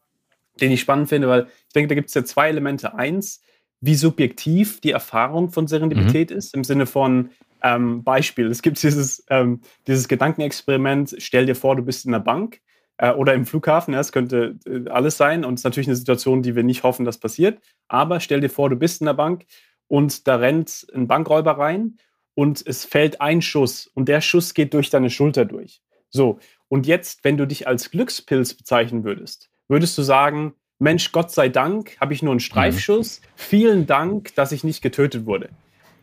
Speaker 3: den ich spannend finde, weil ich denke, da gibt es ja zwei Elemente. Eins, wie subjektiv die Erfahrung von Serendipität mhm. ist, im Sinne von ähm, Beispiel. Es gibt dieses, ähm, dieses Gedankenexperiment, stell dir vor, du bist in der Bank äh, oder im Flughafen, ja, es könnte äh, alles sein und es ist natürlich eine Situation, die wir nicht hoffen, dass passiert, aber stell dir vor, du bist in der Bank und da rennt ein Bankräuber rein und es fällt ein Schuss und der Schuss geht durch deine Schulter durch. So, und jetzt, wenn du dich als Glückspilz bezeichnen würdest, würdest du sagen, Mensch, Gott sei Dank habe ich nur einen Streifschuss. Mhm. Vielen Dank, dass ich nicht getötet wurde.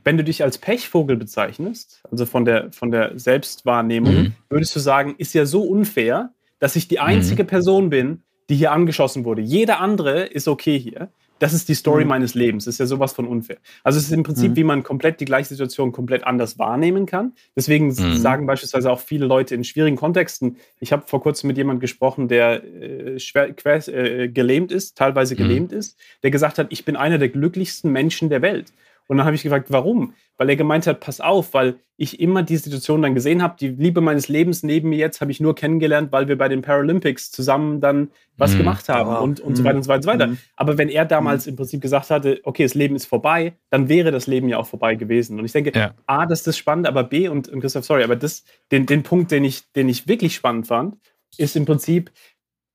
Speaker 3: Wenn du dich als Pechvogel bezeichnest, also von der, von der Selbstwahrnehmung, mhm. würdest du sagen, ist ja so unfair, dass ich die einzige mhm. Person bin, die hier angeschossen wurde. Jeder andere ist okay hier das ist die Story mhm. meines Lebens. Das ist ja sowas von unfair. Also es ist im Prinzip, mhm. wie man komplett die gleiche Situation komplett anders wahrnehmen kann. Deswegen mhm. sagen beispielsweise auch viele Leute in schwierigen Kontexten, ich habe vor kurzem mit jemandem gesprochen, der äh, schwer, äh, gelähmt ist, teilweise mhm. gelähmt ist, der gesagt hat, ich bin einer der glücklichsten Menschen der Welt. Und dann habe ich gefragt, warum? Weil er gemeint hat, pass auf, weil ich immer die Situation dann gesehen habe, die Liebe meines Lebens neben mir jetzt habe ich nur kennengelernt, weil wir bei den Paralympics zusammen dann was mhm. gemacht haben wow. und, und mhm. so weiter und so weiter und so weiter. Mhm. Aber wenn er damals mhm. im Prinzip gesagt hatte, okay, das Leben ist vorbei, dann wäre das Leben ja auch vorbei gewesen. Und ich denke, ja. A, das ist das Spannende, aber B, und, und Christoph, sorry, aber das, den, den Punkt, den ich, den ich wirklich spannend fand, ist im Prinzip,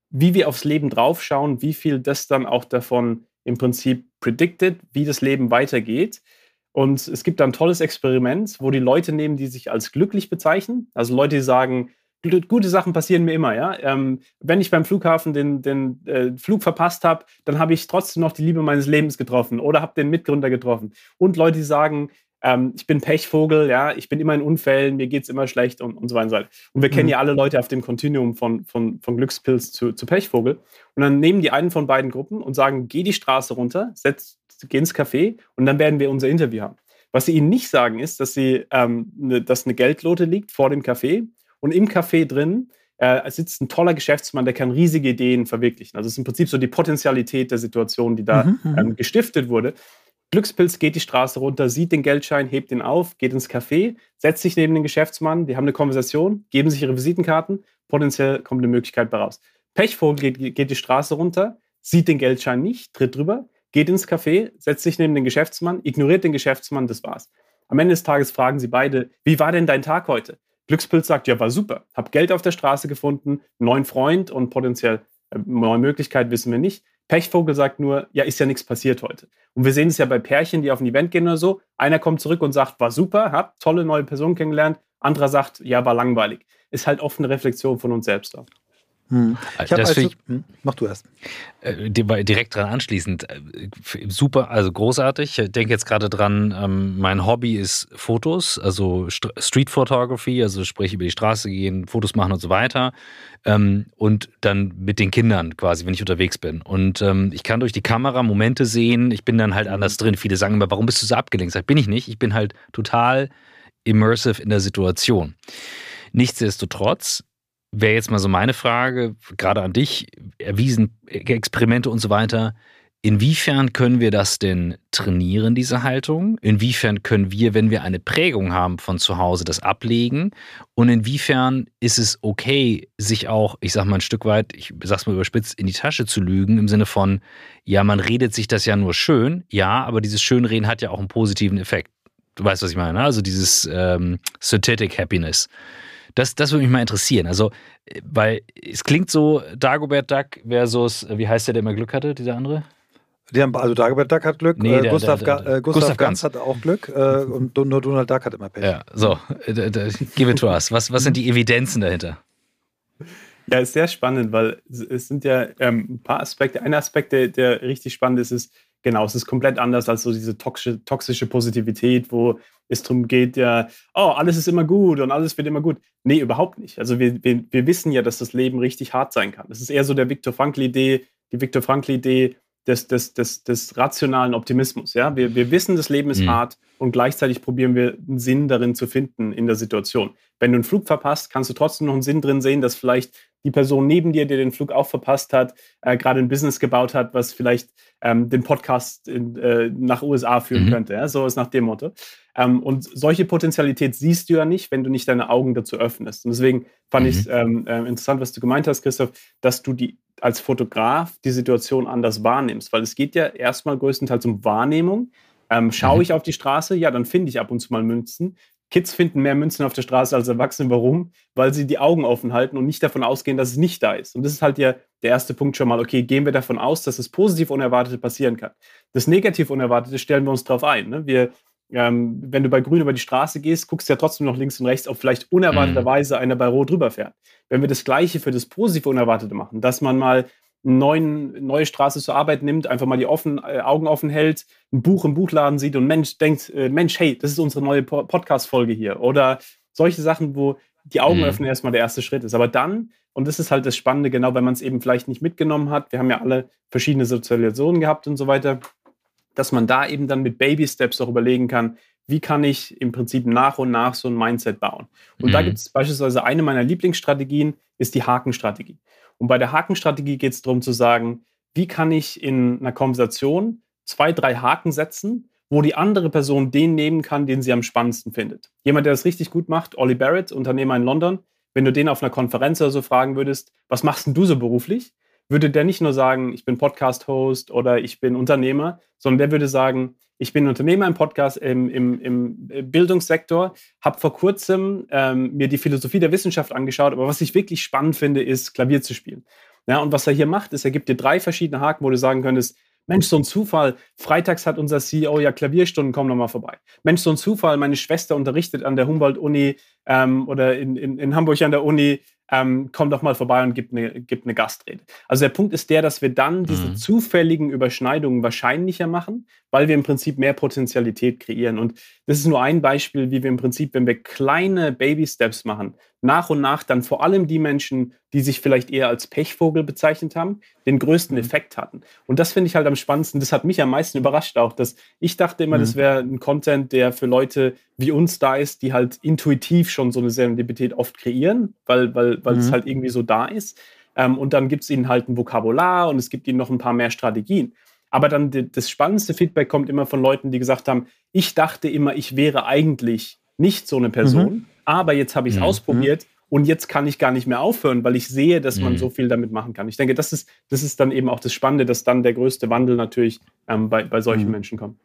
Speaker 3: wie wir aufs Leben draufschauen, wie viel das dann auch davon im Prinzip predicted, wie das Leben weitergeht. Und es gibt ein tolles Experiment, wo die Leute nehmen, die sich als glücklich bezeichnen. Also Leute, die sagen, gute Sachen passieren mir immer, ja. Ähm, wenn ich beim Flughafen den, den äh, Flug verpasst habe, dann habe ich trotzdem noch die Liebe meines Lebens getroffen oder habe den Mitgründer getroffen. Und Leute, die sagen, ähm, ich bin Pechvogel, ja, ich bin immer in Unfällen, mir geht es immer schlecht und, und so weiter. Und wir mhm. kennen ja alle Leute auf dem Kontinuum von, von, von Glückspilz zu, zu Pechvogel. Und dann nehmen die einen von beiden Gruppen und sagen, geh die Straße runter, setz, geh ins Café und dann werden wir unser Interview haben. Was sie ihnen nicht sagen, ist, dass, sie, ähm, ne, dass eine Geldlote liegt vor dem Café und im Café drin äh, sitzt ein toller Geschäftsmann, der kann riesige Ideen verwirklichen. Also es ist im Prinzip so die Potenzialität der Situation, die da mhm, mhm. ähm, gestiftet wurde. Glückspilz geht die Straße runter, sieht den Geldschein, hebt ihn auf, geht ins Café, setzt sich neben den Geschäftsmann, die haben eine Konversation, geben sich ihre Visitenkarten, potenziell kommt eine Möglichkeit bei raus. Pechvogel geht, geht die Straße runter, sieht den Geldschein nicht, tritt drüber, geht ins Café, setzt sich neben den Geschäftsmann, ignoriert den Geschäftsmann, das war's. Am Ende des Tages fragen sie beide, wie war denn dein Tag heute? Glückspilz sagt, ja, war super, hab Geld auf der Straße gefunden, neuen Freund und potenziell äh, neue Möglichkeit wissen wir nicht. Pechvogel sagt nur, ja, ist ja nichts passiert heute. Und wir sehen es ja bei Pärchen, die auf ein Event gehen oder so. Einer kommt zurück und sagt, war super, hab tolle neue Person kennengelernt. Anderer sagt, ja, war langweilig. Ist halt oft eine Reflexion von uns selbst auch.
Speaker 1: Hm. Ich das also, ich, hm, mach du erst.
Speaker 2: Äh, direkt dran anschließend. Äh, super, also großartig. Ich denke jetzt gerade dran, ähm, mein Hobby ist Fotos, also Street Photography, also sprich über die Straße gehen, Fotos machen und so weiter. Ähm, und dann mit den Kindern quasi, wenn ich unterwegs bin. Und ähm, ich kann durch die Kamera Momente sehen, ich bin dann halt anders drin. Viele sagen immer, warum bist du so abgelenkt? Sag, bin ich nicht. Ich bin halt total immersive in der Situation. Nichtsdestotrotz wäre jetzt mal so meine Frage, gerade an dich, erwiesen, Experimente und so weiter. Inwiefern können wir das denn trainieren, diese Haltung? Inwiefern können wir, wenn wir eine Prägung haben von zu Hause, das ablegen? Und inwiefern ist es okay, sich auch, ich sag mal ein Stück weit, ich sag's mal überspitzt, in die Tasche zu lügen, im Sinne von, ja, man redet sich das ja nur schön, ja, aber dieses Schönreden hat ja auch einen positiven Effekt. Du weißt, was ich meine, ne? also dieses ähm, Synthetic Happiness. Das, das würde mich mal interessieren. Also, äh, weil es klingt so, Dagobert Duck versus, äh, wie heißt der, der immer Glück hatte, dieser andere?
Speaker 1: Die haben, also Dagobert Duck hat Glück, nee, äh, der, Gustav, der, der, Gustav, Gustav Ganz. Ganz hat auch Glück äh, und nur Donald Duck hat immer Pech.
Speaker 2: Ja, so, give it to us. Was, was sind die Evidenzen dahinter?
Speaker 3: Ja, ist sehr spannend, weil es sind ja ähm, ein paar Aspekte. Ein Aspekt, der, der richtig spannend ist, ist, genau, es ist komplett anders als so diese toxische, toxische Positivität, wo es darum geht, ja, oh, alles ist immer gut und alles wird immer gut. Nee, überhaupt nicht. Also wir, wir, wir wissen ja, dass das Leben richtig hart sein kann. Das ist eher so der Viktor Frankl-Idee, die Viktor Frankl-Idee des, des, des, des rationalen Optimismus. Ja? Wir, wir wissen, das Leben ist mhm. hart und gleichzeitig probieren wir einen Sinn darin zu finden in der Situation. Wenn du einen Flug verpasst, kannst du trotzdem noch einen Sinn drin sehen, dass vielleicht die Person neben dir, die den Flug auch verpasst hat, äh, gerade ein Business gebaut hat, was vielleicht ähm, den Podcast in, äh, nach USA führen mhm. könnte. Ja? So ist nach dem Motto. Ähm, und solche Potenzialität siehst du ja nicht, wenn du nicht deine Augen dazu öffnest. Und deswegen fand mhm. ich es ähm, äh, interessant, was du gemeint hast, Christoph, dass du die als Fotograf die Situation anders wahrnimmst, weil es geht ja erstmal größtenteils um Wahrnehmung. Ähm, schaue mhm. ich auf die Straße, ja, dann finde ich ab und zu mal Münzen. Kids finden mehr Münzen auf der Straße als Erwachsene. Warum? Weil sie die Augen offen halten und nicht davon ausgehen, dass es nicht da ist. Und das ist halt ja der erste Punkt schon mal. Okay, gehen wir davon aus, dass das positiv Unerwartete passieren kann. Das negativ Unerwartete stellen wir uns drauf ein. Ne? Wir, ähm, wenn du bei Grün über die Straße gehst, guckst du ja trotzdem noch links und rechts, ob vielleicht unerwarteterweise einer bei Rot drüber fährt. Wenn wir das Gleiche für das positiv Unerwartete machen, dass man mal neuen, neue Straße zur Arbeit nimmt, einfach mal die offen, äh, Augen offen hält, ein Buch im Buchladen sieht und Mensch denkt, äh, Mensch, hey, das ist unsere neue po Podcast-Folge hier. Oder solche Sachen, wo die Augen mhm. öffnen erstmal der erste Schritt ist. Aber dann, und das ist halt das Spannende, genau, wenn man es eben vielleicht nicht mitgenommen hat, wir haben ja alle verschiedene Sozialisationen gehabt und so weiter, dass man da eben dann mit Baby-Steps auch überlegen kann, wie kann ich im Prinzip nach und nach so ein Mindset bauen. Und mhm. da gibt es beispielsweise eine meiner Lieblingsstrategien, ist die Hakenstrategie. Und bei der Hakenstrategie geht es darum zu sagen, wie kann ich in einer Konversation zwei, drei Haken setzen, wo die andere Person den nehmen kann, den sie am spannendsten findet. Jemand, der das richtig gut macht, Ollie Barrett, Unternehmer in London, wenn du den auf einer Konferenz oder so fragen würdest, was machst denn du so beruflich? Würde der nicht nur sagen, ich bin Podcast-Host oder ich bin Unternehmer, sondern der würde sagen, ich bin Unternehmer im Podcast, im, im, im Bildungssektor, habe vor kurzem ähm, mir die Philosophie der Wissenschaft angeschaut, aber was ich wirklich spannend finde, ist Klavier zu spielen. Ja, und was er hier macht, ist, er gibt dir drei verschiedene Haken, wo du sagen könntest, Mensch, so ein Zufall. Freitags hat unser CEO ja Klavierstunden, komm noch mal vorbei. Mensch, so ein Zufall. Meine Schwester unterrichtet an der Humboldt-Uni ähm, oder in, in, in Hamburg an der Uni ähm, komm doch mal vorbei und gib eine, gib eine Gastrede. Also der Punkt ist der, dass wir dann diese mhm. zufälligen Überschneidungen wahrscheinlicher machen, weil wir im Prinzip mehr Potenzialität kreieren. Und das ist nur ein Beispiel, wie wir im Prinzip, wenn wir kleine Baby-Steps machen, nach und nach dann vor allem die Menschen, die sich vielleicht eher als Pechvogel bezeichnet haben, den größten mhm. Effekt hatten. Und das finde ich halt am spannendsten. Das hat mich am meisten überrascht auch, dass ich dachte immer, mhm. das wäre ein Content, der für Leute wie uns da ist, die halt intuitiv schon so eine Serendipität oft kreieren, weil, weil, weil mhm. es halt irgendwie so da ist. Ähm, und dann gibt es ihnen halt ein Vokabular und es gibt ihnen noch ein paar mehr Strategien. Aber dann das spannendste Feedback kommt immer von Leuten, die gesagt haben, ich dachte immer, ich wäre eigentlich nicht so eine Person, mhm. Aber jetzt habe ich es mhm. ausprobiert und jetzt kann ich gar nicht mehr aufhören, weil ich sehe, dass man mhm. so viel damit machen kann. Ich denke, das ist, das ist dann eben auch das Spannende, dass dann der größte Wandel natürlich ähm, bei, bei solchen mhm. Menschen kommt.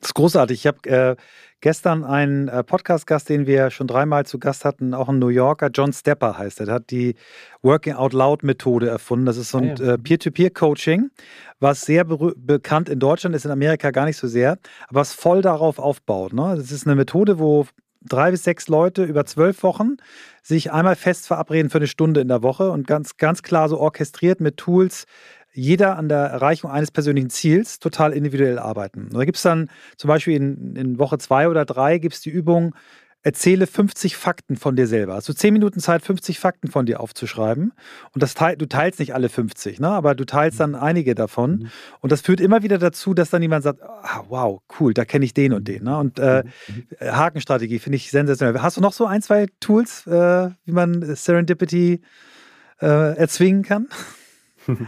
Speaker 1: Das ist großartig. Ich habe äh, gestern einen äh, Podcast-Gast, den wir schon dreimal zu Gast hatten, auch ein New Yorker, John Stepper heißt er. Der hat die Working Out Loud Methode erfunden. Das ist so ein ah, äh, Peer-to-Peer-Coaching, was sehr bekannt in Deutschland ist, in Amerika gar nicht so sehr, aber was voll darauf aufbaut. Ne? Das ist eine Methode, wo drei bis sechs Leute über zwölf Wochen sich einmal fest verabreden für eine Stunde in der Woche und ganz, ganz klar so orchestriert mit Tools, jeder an der Erreichung eines persönlichen Ziels total individuell arbeiten. Und da gibt es dann zum Beispiel in, in Woche zwei oder drei gibt es die Übung, erzähle 50 Fakten von dir selber. Hast du 10 Minuten Zeit, 50 Fakten von dir aufzuschreiben. Und das teil, du teilst nicht alle 50, ne? aber du teilst dann einige davon. Mhm. Und das führt immer wieder dazu, dass dann jemand sagt, ah, wow, cool, da kenne ich den und den. Ne? Und äh, mhm. Hakenstrategie finde ich sensationell. Hast du noch so ein, zwei Tools, äh, wie man Serendipity äh, erzwingen kann?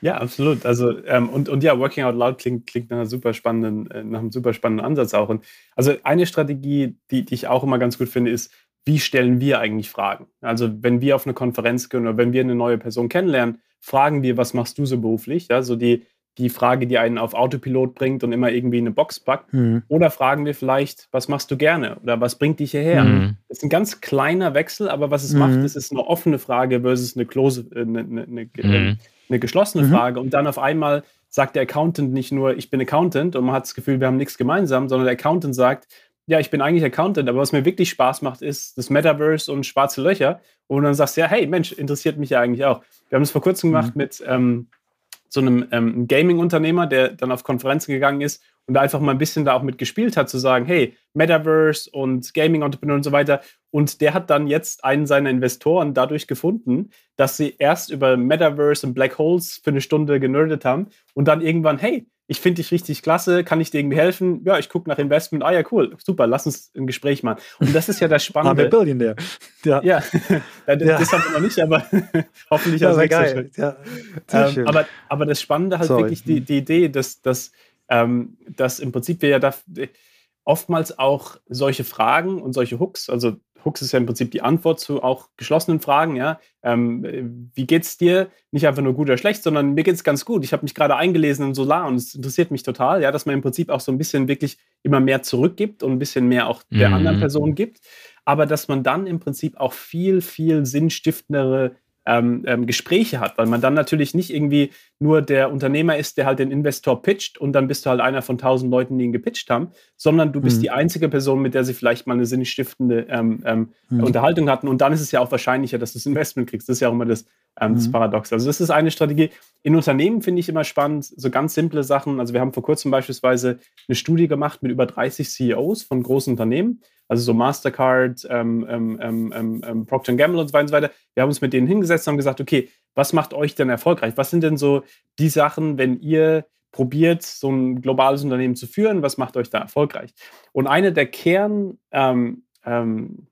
Speaker 3: Ja, absolut. Also ähm, und, und ja, Working Out Loud klingt, klingt nach, einer super spannenden, äh, nach einem super spannenden Ansatz auch. Und also eine Strategie, die, die ich auch immer ganz gut finde, ist, wie stellen wir eigentlich Fragen? Also wenn wir auf eine Konferenz gehen oder wenn wir eine neue Person kennenlernen, fragen wir, was machst du so beruflich? Ja, so die, die Frage, die einen auf Autopilot bringt und immer irgendwie in eine Box packt. Mhm. Oder fragen wir vielleicht, was machst du gerne oder was bringt dich hierher? Mhm. Das ist ein ganz kleiner Wechsel, aber was es mhm. macht, ist, ist eine offene Frage versus eine, close, äh, eine, eine, eine mhm eine geschlossene mhm. Frage und dann auf einmal sagt der Accountant nicht nur, ich bin Accountant und man hat das Gefühl, wir haben nichts gemeinsam, sondern der Accountant sagt, ja, ich bin eigentlich Accountant, aber was mir wirklich Spaß macht, ist das Metaverse und schwarze Löcher. Und dann sagst du, ja, hey, Mensch, interessiert mich ja eigentlich auch. Wir haben es vor kurzem gemacht mhm. mit ähm, so einem ähm, Gaming-Unternehmer, der dann auf Konferenzen gegangen ist und einfach mal ein bisschen da auch mit gespielt hat, zu sagen, hey, Metaverse und Gaming-Entrepreneur und so weiter. Und der hat dann jetzt einen seiner Investoren dadurch gefunden, dass sie erst über Metaverse und Black Holes für eine Stunde generdet haben und dann irgendwann, hey, ich finde dich richtig klasse, kann ich dir irgendwie helfen? Ja, ich gucke nach Investment. Ah ja, cool, super, lass uns ein Gespräch machen. Und das ist ja das Spannende.
Speaker 1: Haben wir Billionaire.
Speaker 3: Ja, ja. das, ja. das haben wir noch nicht, aber hoffentlich
Speaker 1: als nächster Schritt. Ja,
Speaker 3: ähm, aber, aber das Spannende halt Sorry. wirklich die, die Idee, dass, dass, ähm, dass im Prinzip wir ja da oftmals auch solche Fragen und solche Hooks, also Hooks ist ja im Prinzip die Antwort zu auch geschlossenen Fragen, ja. Ähm, wie geht's dir? Nicht einfach nur gut oder schlecht, sondern mir geht's ganz gut. Ich habe mich gerade eingelesen in Solar und es interessiert mich total, ja, dass man im Prinzip auch so ein bisschen wirklich immer mehr zurückgibt und ein bisschen mehr auch der mhm. anderen Person gibt. Aber dass man dann im Prinzip auch viel, viel sinnstiftendere ähm, ähm, Gespräche hat, weil man dann natürlich nicht irgendwie nur der Unternehmer ist, der halt den Investor pitcht und dann bist du halt einer von tausend Leuten, die ihn gepitcht haben, sondern du bist mhm. die einzige Person, mit der sie vielleicht mal eine sinnstiftende ähm, ähm, mhm. Unterhaltung hatten und dann ist es ja auch wahrscheinlicher, dass du das Investment kriegst. Das ist ja auch immer das, ähm, mhm. das Paradox. Also das ist eine Strategie. In Unternehmen finde ich immer spannend, so ganz simple Sachen. Also wir haben vor kurzem beispielsweise eine Studie gemacht mit über 30 CEOs von großen Unternehmen also so Mastercard, ähm, ähm, ähm, ähm, Procter Gamble und so weiter. Wir haben uns mit denen hingesetzt und haben gesagt, okay, was macht euch denn erfolgreich? Was sind denn so die Sachen, wenn ihr probiert, so ein globales Unternehmen zu führen, was macht euch da erfolgreich? Und eine der Kern ähm, ähm,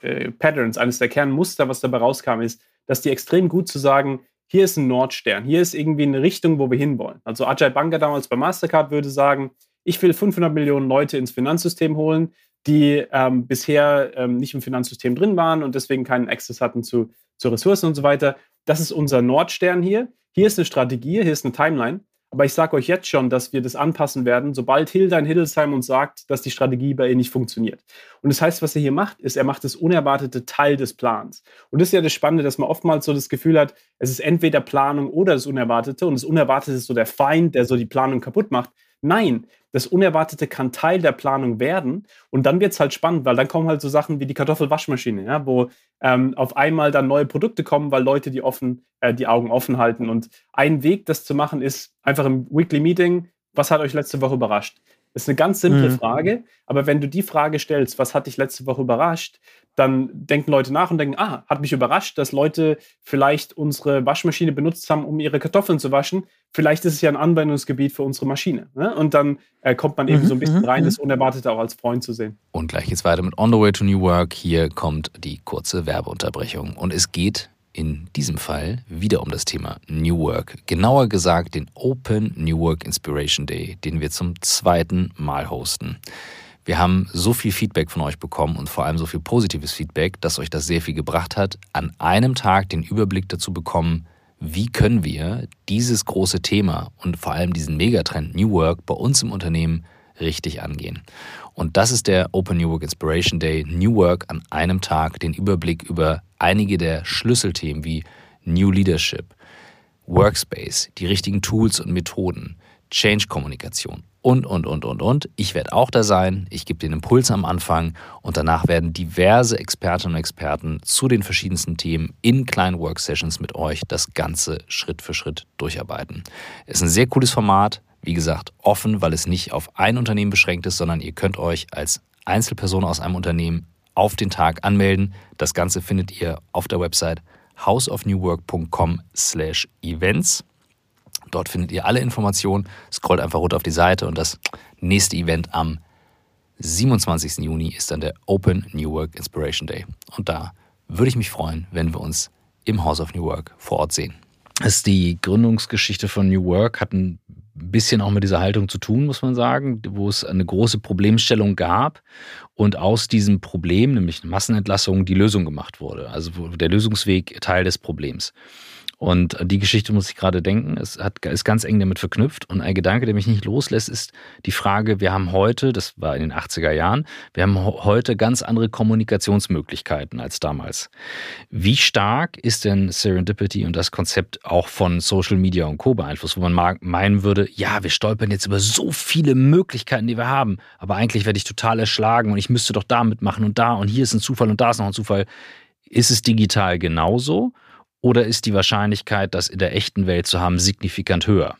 Speaker 3: äh, Patterns, eines der Kernmuster, was dabei rauskam, ist, dass die extrem gut zu sagen, hier ist ein Nordstern, hier ist irgendwie eine Richtung, wo wir hinwollen. Also Ajay Banga damals bei Mastercard würde sagen, ich will 500 Millionen Leute ins Finanzsystem holen, die ähm, bisher ähm, nicht im Finanzsystem drin waren und deswegen keinen Access hatten zu, zu Ressourcen und so weiter. Das ist unser Nordstern hier. Hier ist eine Strategie, hier ist eine Timeline. Aber ich sage euch jetzt schon, dass wir das anpassen werden, sobald Hilda in Hiddelsheim uns sagt, dass die Strategie bei ihr nicht funktioniert. Und das heißt, was er hier macht, ist, er macht das unerwartete Teil des Plans. Und das ist ja das Spannende, dass man oftmals so das Gefühl hat, es ist entweder Planung oder das Unerwartete. Und das Unerwartete ist so der Feind, der so die Planung kaputt macht. Nein, das Unerwartete kann Teil der Planung werden. Und dann wird es halt spannend, weil dann kommen halt so Sachen wie die Kartoffelwaschmaschine, ja, wo ähm, auf einmal dann neue Produkte kommen, weil Leute die, offen, äh, die Augen offen halten. Und ein Weg, das zu machen, ist einfach im Weekly Meeting, was hat euch letzte Woche überrascht? Das ist eine ganz simple mhm. Frage, aber wenn du die Frage stellst, was hat dich letzte Woche überrascht, dann denken Leute nach und denken, ah, hat mich überrascht, dass Leute vielleicht unsere Waschmaschine benutzt haben, um ihre Kartoffeln zu waschen. Vielleicht ist es ja ein Anwendungsgebiet für unsere Maschine. Ne? Und dann äh, kommt man eben mhm, so ein bisschen mhm, rein, das mhm. Unerwartete auch als Freund zu sehen.
Speaker 2: Und gleich geht's weiter mit On the Way to New Work. Hier kommt die kurze Werbeunterbrechung. Und es geht in diesem Fall wieder um das Thema New Work. Genauer gesagt den Open New Work Inspiration Day, den wir zum zweiten Mal hosten. Wir haben so viel Feedback von euch bekommen und vor allem so viel positives Feedback, dass euch das sehr viel gebracht hat, an einem Tag den Überblick dazu bekommen, wie können wir dieses große Thema und vor allem diesen Megatrend New Work bei uns im Unternehmen richtig angehen. Und das ist der Open New Work Inspiration Day, New Work an einem Tag, den Überblick über einige der Schlüsselthemen wie New Leadership, Workspace, die richtigen Tools und Methoden, Change-Kommunikation und, und, und, und, und. Ich werde auch da sein. Ich gebe den Impuls am Anfang und danach werden diverse Expertinnen und Experten zu den verschiedensten Themen in kleinen Worksessions mit euch das Ganze Schritt für Schritt durcharbeiten. Es ist ein sehr cooles Format. Wie gesagt, offen, weil es nicht auf ein Unternehmen beschränkt ist, sondern ihr könnt euch als Einzelperson aus einem Unternehmen auf den Tag anmelden. Das Ganze findet ihr auf der Website houseofnewwork.com slash events. Dort findet ihr alle Informationen. Scrollt einfach runter auf die Seite und das nächste Event am 27. Juni ist dann der Open New Work Inspiration Day. Und da würde ich mich freuen, wenn wir uns im House of New Work vor Ort sehen. Das ist die Gründungsgeschichte von New Work, hat ein bisschen auch mit dieser Haltung zu tun, muss man sagen, wo es eine große Problemstellung gab und aus diesem Problem, nämlich Massenentlassung, die Lösung gemacht wurde. Also der Lösungsweg Teil des Problems. Und die Geschichte muss ich gerade denken. Es hat, ist ganz eng damit verknüpft. Und ein Gedanke, der mich nicht loslässt, ist die Frage, wir haben heute, das war in den 80er Jahren, wir haben heute ganz andere Kommunikationsmöglichkeiten als damals. Wie stark ist denn Serendipity und das Konzept auch von Social Media und Co. beeinflusst, wo man meinen würde, ja, wir stolpern jetzt über so viele Möglichkeiten, die wir haben, aber eigentlich werde ich total erschlagen und ich müsste doch da mitmachen und da und hier ist ein Zufall und da ist noch ein Zufall. Ist es digital genauso? Oder ist die Wahrscheinlichkeit, das in der echten Welt zu haben, signifikant höher?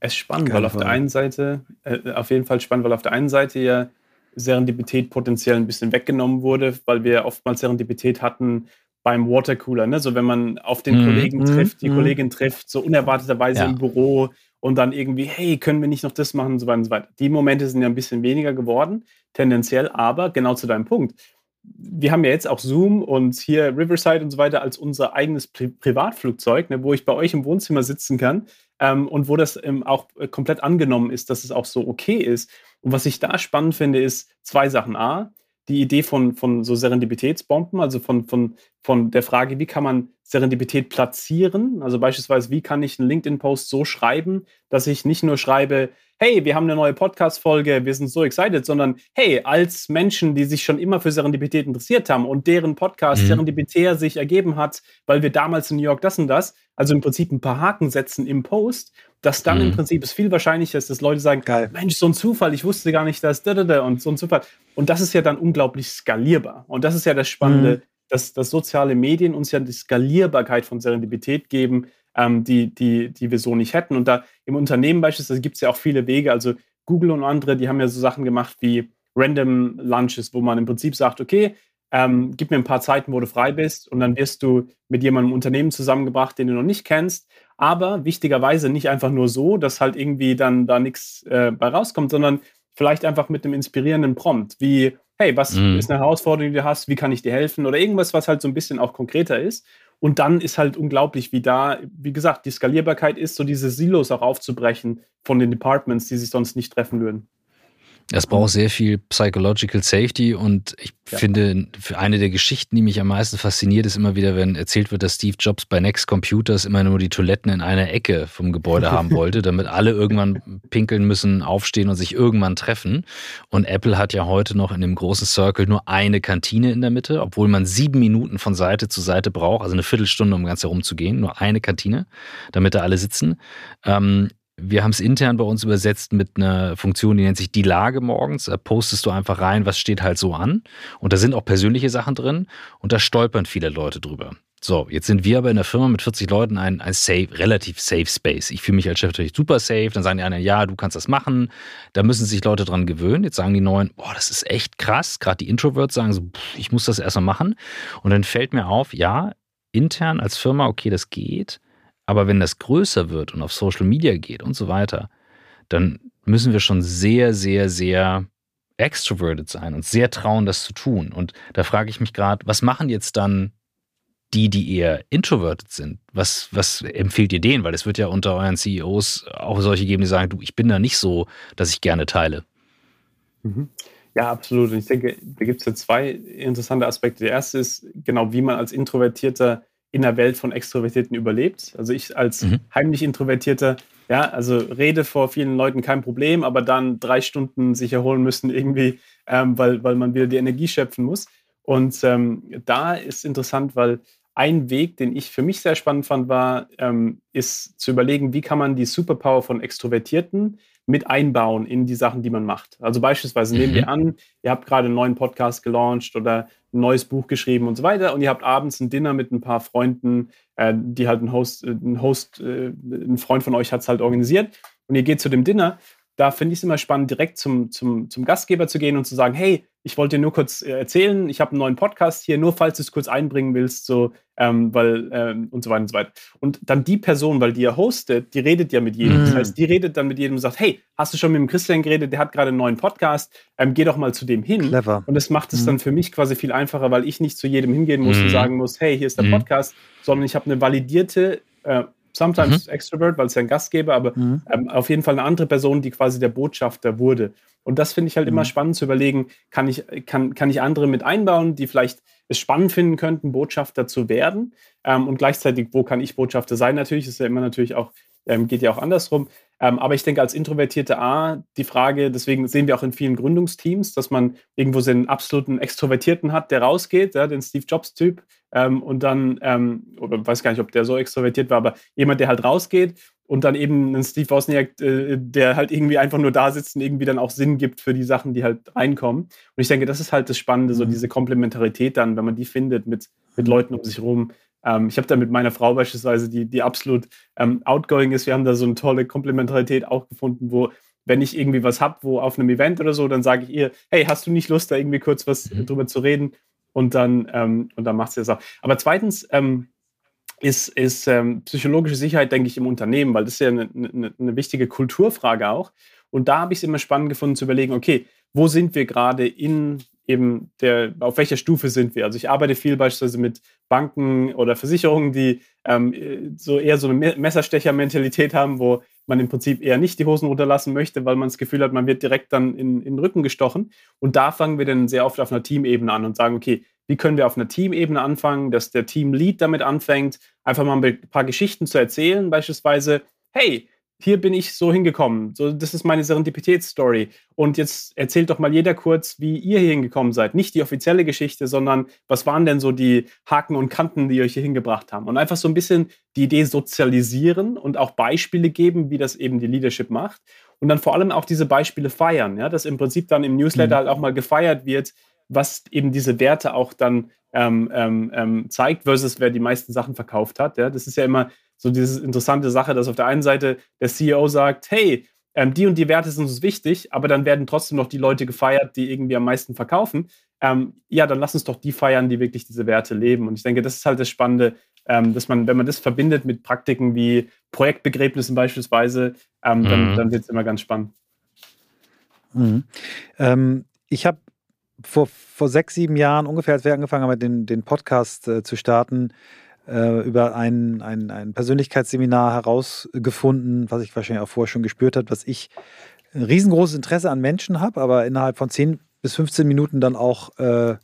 Speaker 3: Es ist spannend, Keine weil auf der einen Seite, äh, auf jeden Fall spannend, weil auf der einen Seite ja Serendipität potenziell ein bisschen weggenommen wurde, weil wir oftmals Serendipität hatten beim Watercooler. Ne? So, wenn man auf den mm, Kollegen mm, trifft, die mm. Kollegin trifft, so unerwarteterweise ja. im Büro und dann irgendwie, hey, können wir nicht noch das machen und so weiter und so weiter. Die Momente sind ja ein bisschen weniger geworden, tendenziell, aber genau zu deinem Punkt wir haben ja jetzt auch Zoom und hier Riverside und so weiter als unser eigenes Pri Privatflugzeug, ne, wo ich bei euch im Wohnzimmer sitzen kann ähm, und wo das ähm, auch äh, komplett angenommen ist, dass es auch so okay ist. Und was ich da spannend finde, ist zwei Sachen. A, die Idee von, von so Serendipitätsbomben, also von, von, von der Frage, wie kann man Serendipität platzieren? Also beispielsweise, wie kann ich einen LinkedIn-Post so schreiben, dass ich nicht nur schreibe, hey, wir haben eine neue Podcast-Folge, wir sind so excited, sondern hey, als Menschen, die sich schon immer für Serendipität interessiert haben und deren Podcast mhm. serendipitär sich ergeben hat, weil wir damals in New York das und das, also im Prinzip ein paar Haken setzen im Post, dass dann mhm. im Prinzip es viel wahrscheinlicher ist, dass Leute sagen, Geil. Mensch, so ein Zufall, ich wusste gar nicht, dass da, da, da und so ein Zufall. Und das ist ja dann unglaublich skalierbar. Und das ist ja das Spannende, mhm. dass, dass soziale Medien uns ja die Skalierbarkeit von Serendipität geben, ähm, die, die, die wir so nicht hätten. Und da im Unternehmen beispielsweise gibt es ja auch viele Wege. Also Google und andere, die haben ja so Sachen gemacht wie Random Lunches, wo man im Prinzip sagt, okay, ähm, gib mir ein paar Zeiten, wo du frei bist und dann wirst du mit jemandem im Unternehmen zusammengebracht, den du noch nicht kennst. Aber wichtigerweise nicht einfach nur so, dass halt irgendwie dann da nichts äh, bei rauskommt, sondern vielleicht einfach mit einem inspirierenden Prompt, wie, hey, was mhm. ist eine Herausforderung, die du hast, wie kann ich dir helfen oder irgendwas, was halt so ein bisschen auch konkreter ist. Und dann ist halt unglaublich, wie da, wie gesagt, die Skalierbarkeit ist, so diese Silos auch aufzubrechen von den Departments, die sich sonst nicht treffen würden.
Speaker 2: Es braucht sehr viel Psychological Safety und ich ja. finde, für eine der Geschichten, die mich am meisten fasziniert, ist immer wieder, wenn erzählt wird, dass Steve Jobs bei Next Computers immer nur die Toiletten in einer Ecke vom Gebäude haben wollte, damit alle irgendwann pinkeln müssen, aufstehen und sich irgendwann treffen. Und Apple hat ja heute noch in dem großen Circle nur eine Kantine in der Mitte, obwohl man sieben Minuten von Seite zu Seite braucht, also eine Viertelstunde, um ganz herum zu gehen, nur eine Kantine, damit da alle sitzen. Ähm, wir haben es intern bei uns übersetzt mit einer Funktion, die nennt sich die Lage morgens. Da postest du einfach rein, was steht halt so an. Und da sind auch persönliche Sachen drin. Und da stolpern viele Leute drüber. So, jetzt sind wir aber in der Firma mit 40 Leuten ein, ein safe, relativ safe Space. Ich fühle mich als Chef natürlich super safe. Dann sagen die anderen, ja, du kannst das machen. Da müssen sich Leute dran gewöhnen. Jetzt sagen die Neuen, boah, das ist echt krass. Gerade die Introverts sagen so, pff, ich muss das erstmal machen. Und dann fällt mir auf, ja, intern als Firma, okay, das geht. Aber wenn das größer wird und auf Social Media geht und so weiter, dann müssen wir schon sehr, sehr, sehr extroverted sein und sehr trauen, das zu tun. Und da frage ich mich gerade, was machen jetzt dann die, die eher introverted sind? Was, was empfiehlt ihr denen? Weil es wird ja unter euren CEOs auch solche geben, die sagen, du, ich bin da nicht so, dass ich gerne teile.
Speaker 3: Mhm. Ja, absolut. Und ich denke, da gibt es ja zwei interessante Aspekte. Der erste ist genau, wie man als Introvertierter in der Welt von Extrovertierten überlebt. Also ich als mhm. heimlich Introvertierter, ja, also rede vor vielen Leuten kein Problem, aber dann drei Stunden sich erholen müssen irgendwie, ähm, weil, weil man wieder die Energie schöpfen muss. Und ähm, da ist interessant, weil ein Weg, den ich für mich sehr spannend fand, war, ähm, ist zu überlegen, wie kann man die Superpower von Extrovertierten mit einbauen in die Sachen, die man macht. Also beispielsweise mhm. nehmen wir mhm. an, ihr habt gerade einen neuen Podcast gelauncht oder ein neues Buch geschrieben und so weiter und ihr habt abends ein Dinner mit ein paar Freunden, äh, die halt ein Host, äh, ein Host, äh, ein Freund von euch hat es halt organisiert und ihr geht zu dem Dinner da finde ich es immer spannend, direkt zum, zum, zum Gastgeber zu gehen und zu sagen, hey, ich wollte dir nur kurz äh, erzählen, ich habe einen neuen Podcast hier, nur falls du es kurz einbringen willst, so, ähm, weil, ähm, und so weiter und so weiter. Und dann die Person, weil die ja hostet, die redet ja mit jedem. Mm. Das heißt, die redet dann mit jedem und sagt, hey, hast du schon mit dem Christian geredet, der hat gerade einen neuen Podcast, ähm, geh doch mal zu dem hin.
Speaker 1: Clever.
Speaker 3: Und das macht es mm. dann für mich quasi viel einfacher, weil ich nicht zu jedem hingehen muss mm. und sagen muss, hey, hier ist der mhm. Podcast, sondern ich habe eine validierte äh, sometimes mhm. extrovert, weil es ja ein Gastgeber, aber mhm. ähm, auf jeden Fall eine andere Person, die quasi der Botschafter wurde. Und das finde ich halt mhm. immer spannend zu überlegen, kann ich, kann, kann ich andere mit einbauen, die vielleicht es spannend finden könnten, Botschafter zu werden. Ähm, und gleichzeitig, wo kann ich Botschafter sein? Natürlich ist ja immer natürlich auch, ähm, geht ja auch andersrum. Ähm, aber ich denke, als introvertierte A, die Frage, deswegen sehen wir auch in vielen Gründungsteams, dass man irgendwo so einen absoluten Extrovertierten hat, der rausgeht, ja, den Steve Jobs-Typ, ähm, und dann, ähm, oder weiß gar nicht, ob der so extrovertiert war, aber jemand, der halt rausgeht und dann eben einen Steve Wozniak, äh, der halt irgendwie einfach nur da sitzt und irgendwie dann auch Sinn gibt für die Sachen, die halt reinkommen. Und ich denke, das ist halt das Spannende, so mhm. diese Komplementarität dann, wenn man die findet mit, mit Leuten um sich rum. Ähm, ich habe da mit meiner Frau beispielsweise, die, die absolut ähm, outgoing ist, wir haben da so eine tolle Komplementarität auch gefunden, wo wenn ich irgendwie was habe, wo auf einem Event oder so, dann sage ich ihr, hey, hast du nicht Lust, da irgendwie kurz was mhm. drüber zu reden? Und dann, ähm, und dann macht sie das auch. Aber zweitens ähm, ist, ist ähm, psychologische Sicherheit, denke ich, im Unternehmen, weil das ist ja eine, eine, eine wichtige Kulturfrage auch. Und da habe ich es immer spannend gefunden zu überlegen, okay, wo sind wir gerade in eben der, auf welcher Stufe sind wir? Also ich arbeite viel beispielsweise mit Banken oder Versicherungen, die ähm, so eher so eine Messerstecher-Mentalität haben, wo man im Prinzip eher nicht die Hosen runterlassen möchte, weil man das Gefühl hat, man wird direkt dann in, in den Rücken gestochen. Und da fangen wir dann sehr oft auf einer Teamebene an und sagen, okay, wie können wir auf einer Teamebene anfangen, dass der Teamlead damit anfängt, einfach mal ein paar Geschichten zu erzählen, beispielsweise, hey, hier bin ich so hingekommen. So, das ist meine Serendipitätsstory. Und jetzt erzählt doch mal jeder kurz, wie ihr hier hingekommen seid. Nicht die offizielle Geschichte, sondern was waren denn so die Haken und Kanten, die euch hier hingebracht haben? Und einfach so ein bisschen die Idee sozialisieren und auch Beispiele geben, wie das eben die Leadership macht. Und dann vor allem auch diese Beispiele feiern, ja, dass im Prinzip dann im Newsletter mhm. halt auch mal gefeiert wird, was eben diese Werte auch dann ähm, ähm, ähm zeigt, versus wer die meisten Sachen verkauft hat. Ja. Das ist ja immer so diese interessante Sache, dass auf der einen Seite der CEO sagt, hey, ähm, die und die Werte sind uns wichtig, aber dann werden trotzdem noch die Leute gefeiert, die irgendwie am meisten verkaufen. Ähm, ja, dann lass uns doch die feiern, die wirklich diese Werte leben. Und ich denke, das ist halt das Spannende, ähm, dass man, wenn man das verbindet mit Praktiken wie Projektbegräbnissen beispielsweise, ähm, mhm. dann, dann wird es immer ganz spannend.
Speaker 1: Mhm. Ähm, ich habe vor, vor sechs, sieben Jahren ungefähr, als wir angefangen haben, den, den Podcast äh, zu starten, äh, über ein, ein, ein Persönlichkeitsseminar herausgefunden, was ich wahrscheinlich auch vorher schon gespürt habe, dass ich ein riesengroßes Interesse an Menschen habe, aber innerhalb von 10 bis 15 Minuten dann auch äh,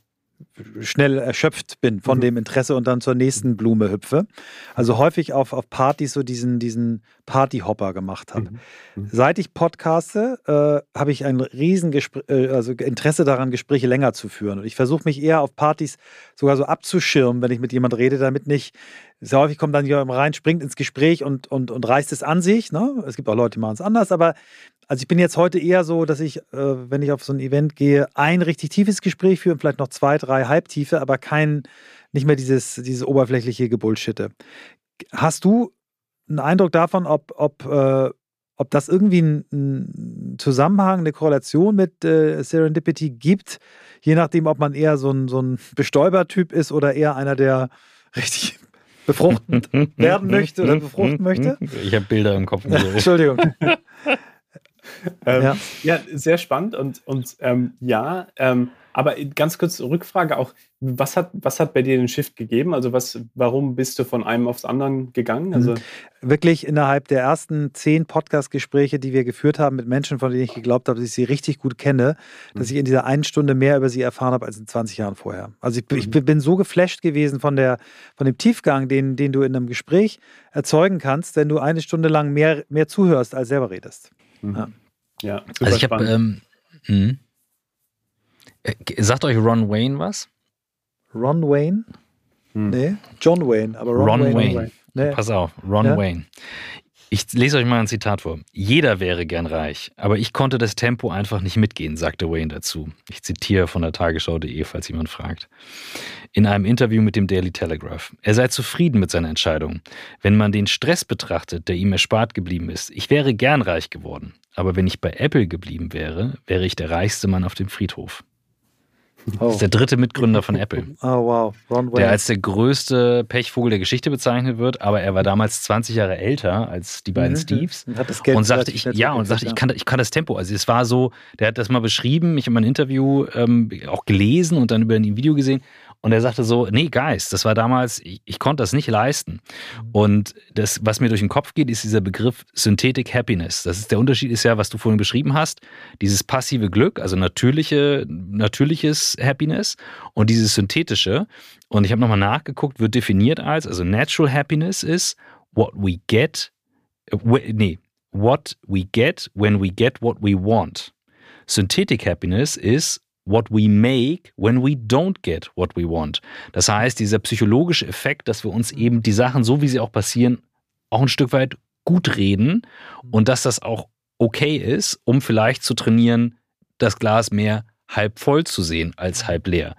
Speaker 1: schnell erschöpft bin von mhm. dem Interesse und dann zur nächsten Blume hüpfe. Also häufig auf, auf Partys so diesen, diesen Partyhopper gemacht habe. Mhm. Mhm. Seit ich podcaste, äh, habe ich ein riesen äh, also Interesse daran, Gespräche länger zu führen. Und ich versuche mich eher auf Partys sogar so abzuschirmen, wenn ich mit jemand rede, damit nicht sehr häufig kommt dann jemand rein, springt ins Gespräch und, und, und reißt es an sich. Ne? Es gibt auch Leute, die machen es anders, aber also ich bin jetzt heute eher so, dass ich, äh, wenn ich auf so ein Event gehe, ein richtig tiefes Gespräch führe und vielleicht noch zwei, drei halbtiefe, aber kein nicht mehr dieses, dieses oberflächliche Gebullshitte. Hast du einen Eindruck davon, ob, ob, äh, ob das irgendwie einen Zusammenhang, eine Korrelation mit äh, Serendipity gibt, je nachdem, ob man eher so ein, so ein Bestäubertyp ist oder eher einer, der richtig befruchtend werden möchte oder befruchten möchte?
Speaker 2: Ich habe Bilder im Kopf.
Speaker 1: Entschuldigung.
Speaker 3: ähm, ja. ja. sehr spannend und, und ähm, ja, ähm, aber ganz kurz Rückfrage auch, was hat, was hat bei dir den Shift gegeben? Also was, warum bist du von einem aufs andere gegangen?
Speaker 1: Mhm.
Speaker 3: Also
Speaker 1: Wirklich innerhalb der ersten zehn Podcast-Gespräche, die wir geführt haben mit Menschen, von denen ich geglaubt habe, dass ich sie richtig gut kenne, dass mhm. ich in dieser einen Stunde mehr über sie erfahren habe als in 20 Jahren vorher. Also ich, ich mhm. bin so geflasht gewesen von, der, von dem Tiefgang, den, den du in einem Gespräch erzeugen kannst, wenn du eine Stunde lang mehr, mehr zuhörst, als selber redest.
Speaker 3: Ja, ja
Speaker 2: also ich habe ähm, hm. Sagt euch Ron Wayne was?
Speaker 1: Ron Wayne? Hm. Nee, John Wayne, aber Ron,
Speaker 2: Ron
Speaker 1: Wayne.
Speaker 2: Wayne. Nee. Pass auf, Ron ja? Wayne. Ich lese euch mal ein Zitat vor. Jeder wäre gern reich, aber ich konnte das Tempo einfach nicht mitgehen, sagte Wayne dazu. Ich zitiere von der Tagesschau.de, falls jemand fragt. In einem Interview mit dem Daily Telegraph. Er sei zufrieden mit seiner Entscheidung. Wenn man den Stress betrachtet, der ihm erspart geblieben ist, ich wäre gern reich geworden. Aber wenn ich bei Apple geblieben wäre, wäre ich der reichste Mann auf dem Friedhof. Oh. Das ist der dritte Mitgründer von Apple.
Speaker 1: Oh, wow.
Speaker 2: Ron Der als der größte Pechvogel der Geschichte bezeichnet wird, aber er war damals 20 Jahre älter als die beiden mhm. Steves. Und, hat das Geld und sagte, ich, ja, und sagte, ich kann, ich kann das Tempo. Also es war so, der hat das mal beschrieben, ich habe mal ein Interview ähm, auch gelesen und dann über ein Video gesehen. Und er sagte so, nee, Geist, das war damals, ich, ich, konnte das nicht leisten. Und das, was mir durch den Kopf geht, ist dieser Begriff Synthetic Happiness. Das ist der Unterschied ist ja, was du vorhin beschrieben hast, dieses passive Glück, also natürliche, natürliches Happiness und dieses synthetische. Und ich habe nochmal nachgeguckt, wird definiert als, also Natural Happiness ist what we get, nee, what we get when we get what we want. Synthetic Happiness ist what we make when we don't get what we want. Das heißt, dieser psychologische Effekt, dass wir uns eben die Sachen, so wie sie auch passieren, auch ein Stück weit gut reden und dass das auch okay ist, um vielleicht zu trainieren, das Glas mehr halb voll zu sehen als halb leer.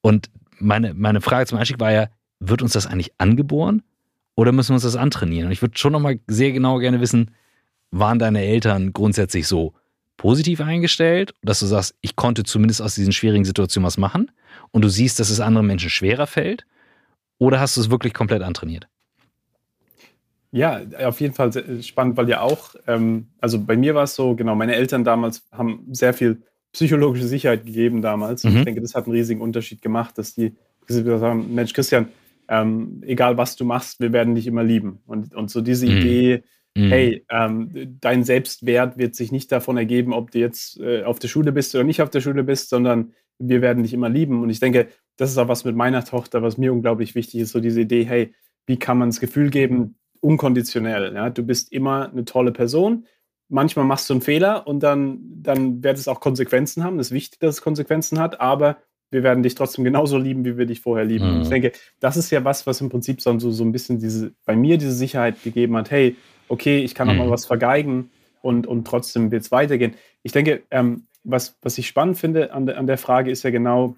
Speaker 2: Und meine, meine Frage zum Einstieg war ja, wird uns das eigentlich angeboren oder müssen wir uns das antrainieren? Und ich würde schon nochmal sehr genau gerne wissen, waren deine Eltern grundsätzlich so positiv eingestellt, dass du sagst, ich konnte zumindest aus diesen schwierigen Situationen was machen und du siehst, dass es anderen Menschen schwerer fällt? Oder hast du es wirklich komplett antrainiert?
Speaker 3: Ja, auf jeden Fall spannend, weil ja auch, ähm, also bei mir war es so, genau, meine Eltern damals haben sehr viel psychologische Sicherheit gegeben damals. Mhm. Ich denke, das hat einen riesigen Unterschied gemacht, dass die gesagt haben, Mensch, Christian, ähm, egal was du machst, wir werden dich immer lieben. Und, und so diese mhm. Idee, Mhm. Hey, ähm, dein Selbstwert wird sich nicht davon ergeben, ob du jetzt äh, auf der Schule bist oder nicht auf der Schule bist, sondern wir werden dich immer lieben. Und ich denke, das ist auch was mit meiner Tochter, was mir unglaublich wichtig ist, so diese Idee, hey, wie kann man das Gefühl geben, unkonditionell, ja? du bist immer eine tolle Person. Manchmal machst du einen Fehler und dann, dann wird es auch Konsequenzen haben. Es ist wichtig, dass es Konsequenzen hat, aber wir werden dich trotzdem genauso lieben, wie wir dich vorher lieben. Mhm. Ich denke, das ist ja was, was im Prinzip so, so ein bisschen diese, bei mir diese Sicherheit gegeben hat, hey, okay, ich kann auch mhm. mal was vergeigen und, und trotzdem wird es weitergehen. Ich denke, ähm, was, was ich spannend finde an, de, an der Frage ist ja genau,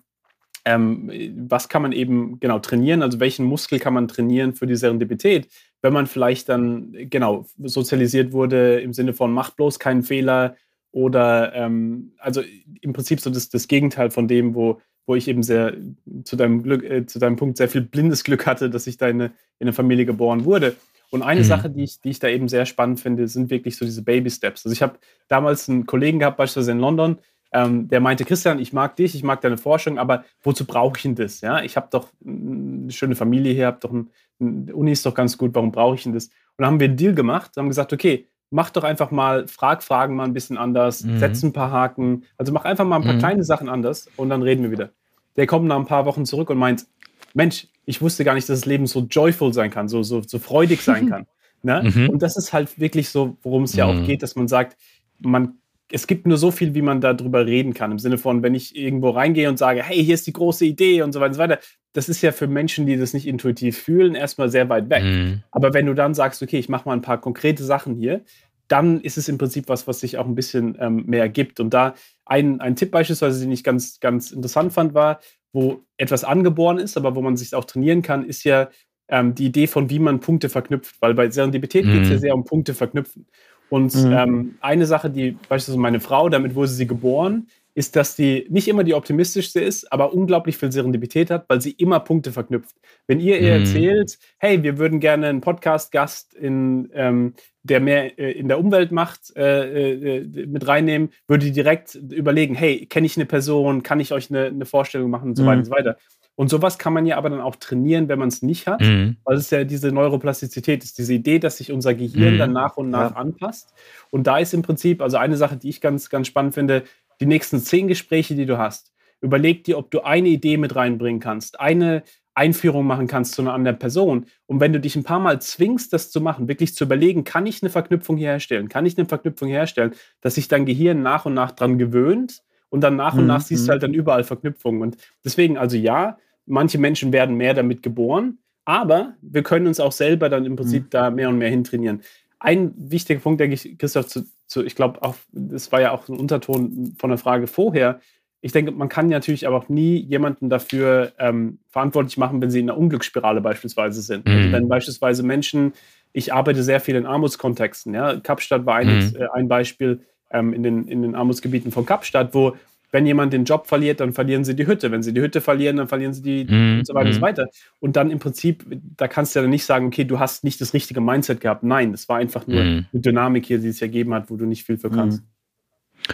Speaker 3: ähm, was kann man eben genau trainieren, also welchen Muskel kann man trainieren für die Serendipität, wenn man vielleicht dann genau sozialisiert wurde im Sinne von mach bloß keinen Fehler oder ähm, also im Prinzip so das, das Gegenteil von dem, wo, wo ich eben sehr zu deinem Glück, äh, zu deinem Punkt sehr viel blindes Glück hatte, dass ich da in eine, in eine Familie geboren wurde. Und eine mhm. Sache, die ich, die ich da eben sehr spannend finde, sind wirklich so diese Baby-Steps. Also ich habe damals einen Kollegen gehabt, beispielsweise in London, ähm, der meinte, Christian, ich mag dich, ich mag deine Forschung, aber wozu brauche ich denn das? Ja, ich habe doch eine schöne Familie hier, habe doch ein, eine Uni ist doch ganz gut, warum brauche ich denn das? Und dann haben wir einen Deal gemacht, haben gesagt, okay, mach doch einfach mal, frag Fragen mal ein bisschen anders, mhm. setz ein paar Haken, also mach einfach mal ein paar mhm. kleine Sachen anders und dann reden wir wieder. Der kommt nach ein paar Wochen zurück und meint, Mensch, ich wusste gar nicht, dass das Leben so joyful sein kann, so, so, so freudig sein kann. Ne? Mhm. Und das ist halt wirklich so, worum es ja auch mhm. geht, dass man sagt, man, es gibt nur so viel, wie man darüber reden kann. Im Sinne von, wenn ich irgendwo reingehe und sage, hey, hier ist die große Idee und so weiter und so weiter. Das ist ja für Menschen, die das nicht intuitiv fühlen, erstmal sehr weit weg. Mhm. Aber wenn du dann sagst, okay, ich mache mal ein paar konkrete Sachen hier, dann ist es im Prinzip was, was sich auch ein bisschen ähm, mehr gibt. Und da ein, ein Tipp beispielsweise, den ich ganz, ganz interessant fand, war, wo etwas angeboren ist, aber wo man sich auch trainieren kann, ist ja ähm, die Idee von, wie man Punkte verknüpft. Weil bei Serendipität mhm. geht es ja sehr um Punkte verknüpfen. Und mhm. ähm, eine Sache, die beispielsweise meine Frau, damit wurde sie geboren, ist, dass sie nicht immer die optimistischste ist, aber unglaublich viel Serendipität hat, weil sie immer Punkte verknüpft. Wenn ihr ihr mhm. erzählt, hey, wir würden gerne einen Podcast-Gast, in, ähm, der mehr äh, in der Umwelt macht, äh, äh, mit reinnehmen, würde die direkt überlegen, hey, kenne ich eine Person, kann ich euch eine, eine Vorstellung machen und so mhm. weiter und so weiter. Und sowas kann man ja aber dann auch trainieren, wenn man es nicht hat, mhm. weil es ja diese Neuroplastizität ist, diese Idee, dass sich unser Gehirn mhm. dann nach und nach ja. anpasst. Und da ist im Prinzip, also eine Sache, die ich ganz, ganz spannend finde, die nächsten zehn Gespräche, die du hast, überleg dir, ob du eine Idee mit reinbringen kannst, eine Einführung machen kannst zu einer anderen Person. Und wenn du dich ein paar Mal zwingst, das zu machen, wirklich zu überlegen, kann ich eine Verknüpfung herstellen, kann ich eine Verknüpfung herstellen, dass sich dein Gehirn nach und nach dran gewöhnt und dann nach und mhm. nach siehst du mhm. halt dann überall Verknüpfungen. Und deswegen, also ja, manche Menschen werden mehr damit geboren, aber wir können uns auch selber dann im Prinzip mhm. da mehr und mehr hintrainieren. Ein wichtiger Punkt, denke ich, Christoph, zu, zu, ich glaube, auch, das war ja auch ein Unterton von der Frage vorher. Ich denke, man kann natürlich aber auch nie jemanden dafür ähm, verantwortlich machen, wenn sie in einer Unglücksspirale beispielsweise sind. Also mhm. Also wenn beispielsweise Menschen, ich arbeite sehr viel in Armutskontexten. Ja? Kapstadt war ein, mhm. äh, ein Beispiel ähm, in, den, in den Armutsgebieten von Kapstadt, wo wenn jemand den Job verliert, dann verlieren sie die Hütte. Wenn sie die Hütte verlieren, dann verlieren sie die mm, und so weiter mm. und so mhm. weiter. Und dann im Prinzip, da kannst du ja dann nicht sagen, okay, du hast nicht das richtige Mindset gehabt. Nein, das war einfach nur mm. eine Dynamik hier, die es ergeben hat, wo du nicht viel für kannst. Mhm.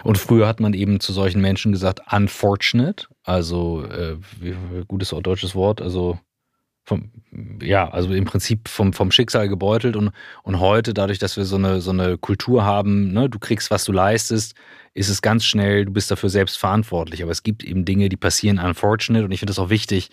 Speaker 2: Und früher hat man eben zu solchen Menschen gesagt, unfortunate, also äh, gutes deutsches Wort, also vom, ja, also im Prinzip vom, vom Schicksal gebeutelt und, und heute, dadurch, dass wir so eine, so eine Kultur haben, ne, du kriegst, was du leistest, ist es ganz schnell, du bist dafür selbst verantwortlich. Aber es gibt eben Dinge, die passieren unfortunate und ich finde es auch wichtig,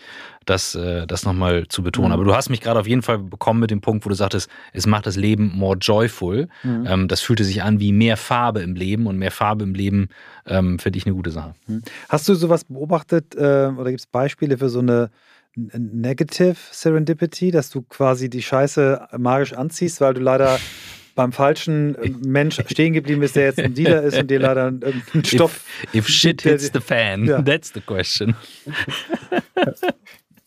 Speaker 2: das, äh, das nochmal zu betonen. Mhm. Aber du hast mich gerade auf jeden Fall bekommen mit dem Punkt, wo du sagtest, es macht das Leben more joyful. Mhm. Ähm, das fühlte sich an wie mehr Farbe im Leben und mehr Farbe im Leben ähm, finde ich eine gute Sache.
Speaker 1: Mhm. Hast du sowas beobachtet äh, oder gibt es Beispiele für so eine Negative Serendipity, dass du quasi die Scheiße magisch anziehst, weil du leider beim falschen äh, Mensch stehen geblieben bist, der jetzt ein Dealer ist und dir leider einen Stoff.
Speaker 2: If, if shit hits the fan, ja. that's the question.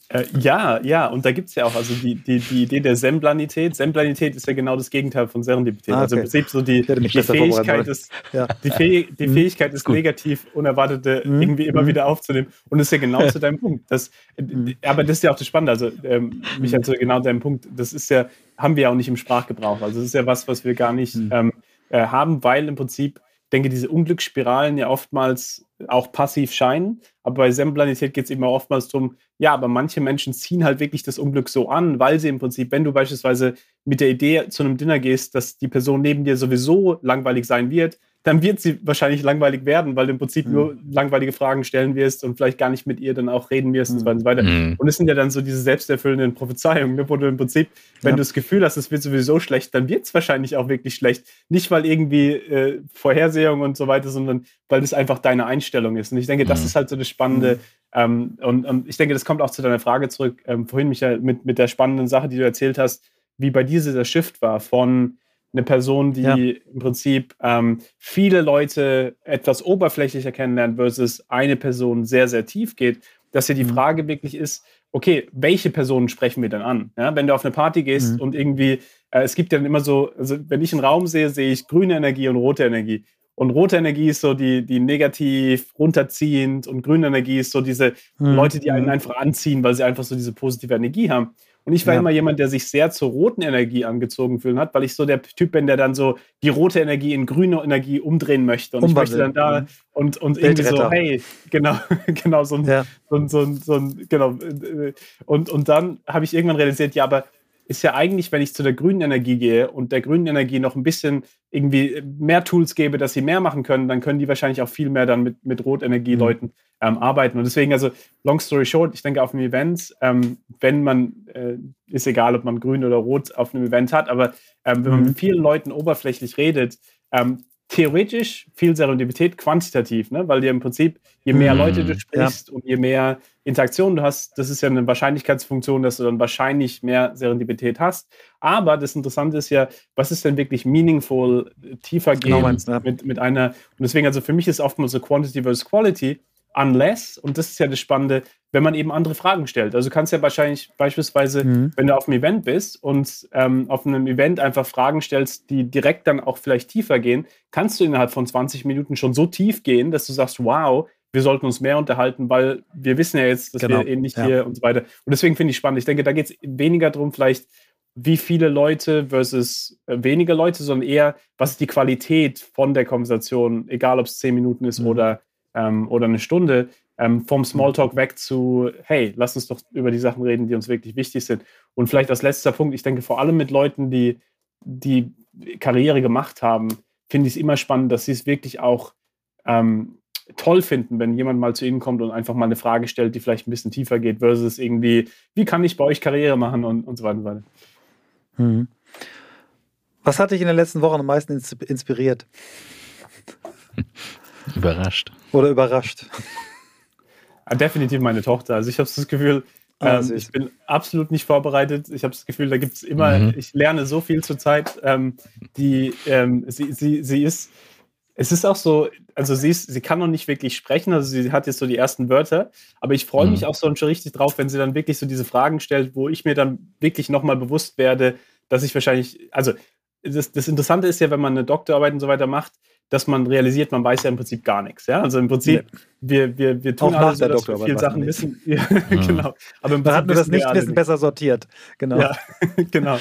Speaker 3: Äh, ja, ja, und da gibt es ja auch also die, die, die Idee der Semblanität. Semblanität ist ja genau das Gegenteil von Serendipität. Ah, also okay. Also im Prinzip so die, die Fähigkeit ist, ja. die, Fäh die mhm. Fähigkeit ist negativ Unerwartete mhm. irgendwie immer mhm. wieder aufzunehmen. Und das ist ja genau zu deinem Punkt. Das, mhm. aber das ist ja auch das Spannende. Also, ähm, Michael, zu genau deinem Punkt. Das ist ja, haben wir ja auch nicht im Sprachgebrauch. Also, das ist ja was, was wir gar nicht mhm. ähm, äh, haben, weil im Prinzip denke, diese Unglücksspiralen ja oftmals auch passiv scheinen. Aber bei Semblanität geht es eben auch oftmals darum, ja, aber manche Menschen ziehen halt wirklich das Unglück so an, weil sie im Prinzip, wenn du beispielsweise mit der Idee zu einem Dinner gehst, dass die Person neben dir sowieso langweilig sein wird, dann wird sie wahrscheinlich langweilig werden, weil du im Prinzip mhm. nur langweilige Fragen stellen wirst und vielleicht gar nicht mit ihr dann auch reden wirst mhm. und so weiter. Mhm. Und es sind ja dann so diese selbsterfüllenden Prophezeiungen, ne, wo du im Prinzip, wenn ja. du das Gefühl hast, es wird sowieso schlecht, dann wird es wahrscheinlich auch wirklich schlecht. Nicht, weil irgendwie äh, Vorhersehung und so weiter, sondern weil das einfach deine Einstellung ist. Und ich denke, das mhm. ist halt so das Spannende. Mhm. Ähm, und, und, ich denke, das kommt auch zu deiner Frage zurück, ähm, vorhin, Michael, mit, mit der spannenden Sache, die du erzählt hast, wie bei dir dieser Shift war von eine Person, die ja. im Prinzip ähm, viele Leute etwas oberflächlicher kennenlernt, versus eine Person sehr, sehr tief geht, dass ja die mhm. Frage wirklich ist, okay, welche Personen sprechen wir denn an? Ja, wenn du auf eine Party gehst mhm. und irgendwie, äh, es gibt ja dann immer so, also wenn ich einen Raum sehe, sehe ich grüne Energie und rote Energie. Und rote Energie ist so die, die negativ runterziehend und grüne Energie ist so diese mhm. Leute, die einen mhm. einfach anziehen, weil sie einfach so diese positive Energie haben. Und ich war ja. immer jemand, der sich sehr zur roten Energie angezogen fühlen hat, weil ich so der Typ bin, der dann so die rote Energie in grüne Energie umdrehen möchte. Und Umwandeln. ich möchte dann da mhm. und, und irgendwie so, hey, genau, genau, so ein, ja. so, so, so ein, genau. Und, und dann habe ich irgendwann realisiert, ja, aber ist ja eigentlich, wenn ich zu der grünen Energie gehe und der grünen Energie noch ein bisschen irgendwie mehr Tools gebe, dass sie mehr machen können, dann können die wahrscheinlich auch viel mehr dann mit, mit Rotenergie-Leuten mhm. ähm, arbeiten. Und deswegen, also long story short, ich denke auf einem Event, ähm, wenn man, äh, ist egal, ob man grün oder rot auf einem Event hat, aber ähm, wenn man mhm. mit vielen Leuten oberflächlich redet, ähm, theoretisch viel Serendipität quantitativ, ne? weil dir im Prinzip, je mehr mm, Leute du sprichst ja. und je mehr Interaktionen du hast, das ist ja eine Wahrscheinlichkeitsfunktion, dass du dann wahrscheinlich mehr Serendipität hast. Aber das Interessante ist ja, was ist denn wirklich meaningful, tiefer genau gehen genau mit, mit einer, und deswegen, also für mich ist oftmals so Quantity versus Quality, unless, und das ist ja das Spannende, wenn man eben andere Fragen stellt. Also du kannst ja wahrscheinlich beispielsweise, mhm. wenn du auf einem Event bist und ähm, auf einem Event einfach Fragen stellst, die direkt dann auch vielleicht tiefer gehen, kannst du innerhalb von 20 Minuten schon so tief gehen, dass du sagst, wow, wir sollten uns mehr unterhalten, weil wir wissen ja jetzt, dass genau. wir ähnlich ja. hier und so weiter. Und deswegen finde ich spannend. Ich denke, da geht es weniger darum, vielleicht wie viele Leute versus äh, weniger Leute, sondern eher, was ist die Qualität von der Konversation, egal ob es zehn Minuten ist mhm. oder, ähm, oder eine Stunde, ähm, vom Smalltalk weg zu, hey, lass uns doch über die Sachen reden, die uns wirklich wichtig sind. Und vielleicht als letzter Punkt, ich denke vor allem mit Leuten, die, die Karriere gemacht haben, finde ich es immer spannend, dass sie es wirklich auch ähm, toll finden, wenn jemand mal zu ihnen kommt und einfach mal eine Frage stellt, die vielleicht ein bisschen tiefer geht, versus irgendwie, wie kann ich bei euch Karriere machen und, und so weiter und so weiter.
Speaker 1: Hm. Was hat dich in den letzten Wochen am meisten inspiriert?
Speaker 2: Überrascht.
Speaker 1: Oder überrascht?
Speaker 3: Ah, definitiv meine Tochter. Also ich habe das Gefühl, ah, ähm, ich bin absolut nicht vorbereitet. Ich habe das Gefühl, da gibt es immer, mhm. ich lerne so viel zur Zeit. Ähm, die, ähm, sie, sie, sie ist, es ist auch so, also sie, ist, sie kann noch nicht wirklich sprechen, also sie hat jetzt so die ersten Wörter, aber ich freue mhm. mich auch so schon richtig drauf, wenn sie dann wirklich so diese Fragen stellt, wo ich mir dann wirklich nochmal bewusst werde, dass ich wahrscheinlich, also das, das Interessante ist ja, wenn man eine Doktorarbeit und so weiter macht, dass man realisiert, man weiß ja im Prinzip gar nichts. Ja? Also im Prinzip, nee. wir, wir, wir tun
Speaker 1: Auch alles, so, dass wir viele Sachen wissen. Ja, mhm. genau. Aber im Prinzip hat man das Nichtwissen besser sortiert. Genau. Ja,
Speaker 3: genau.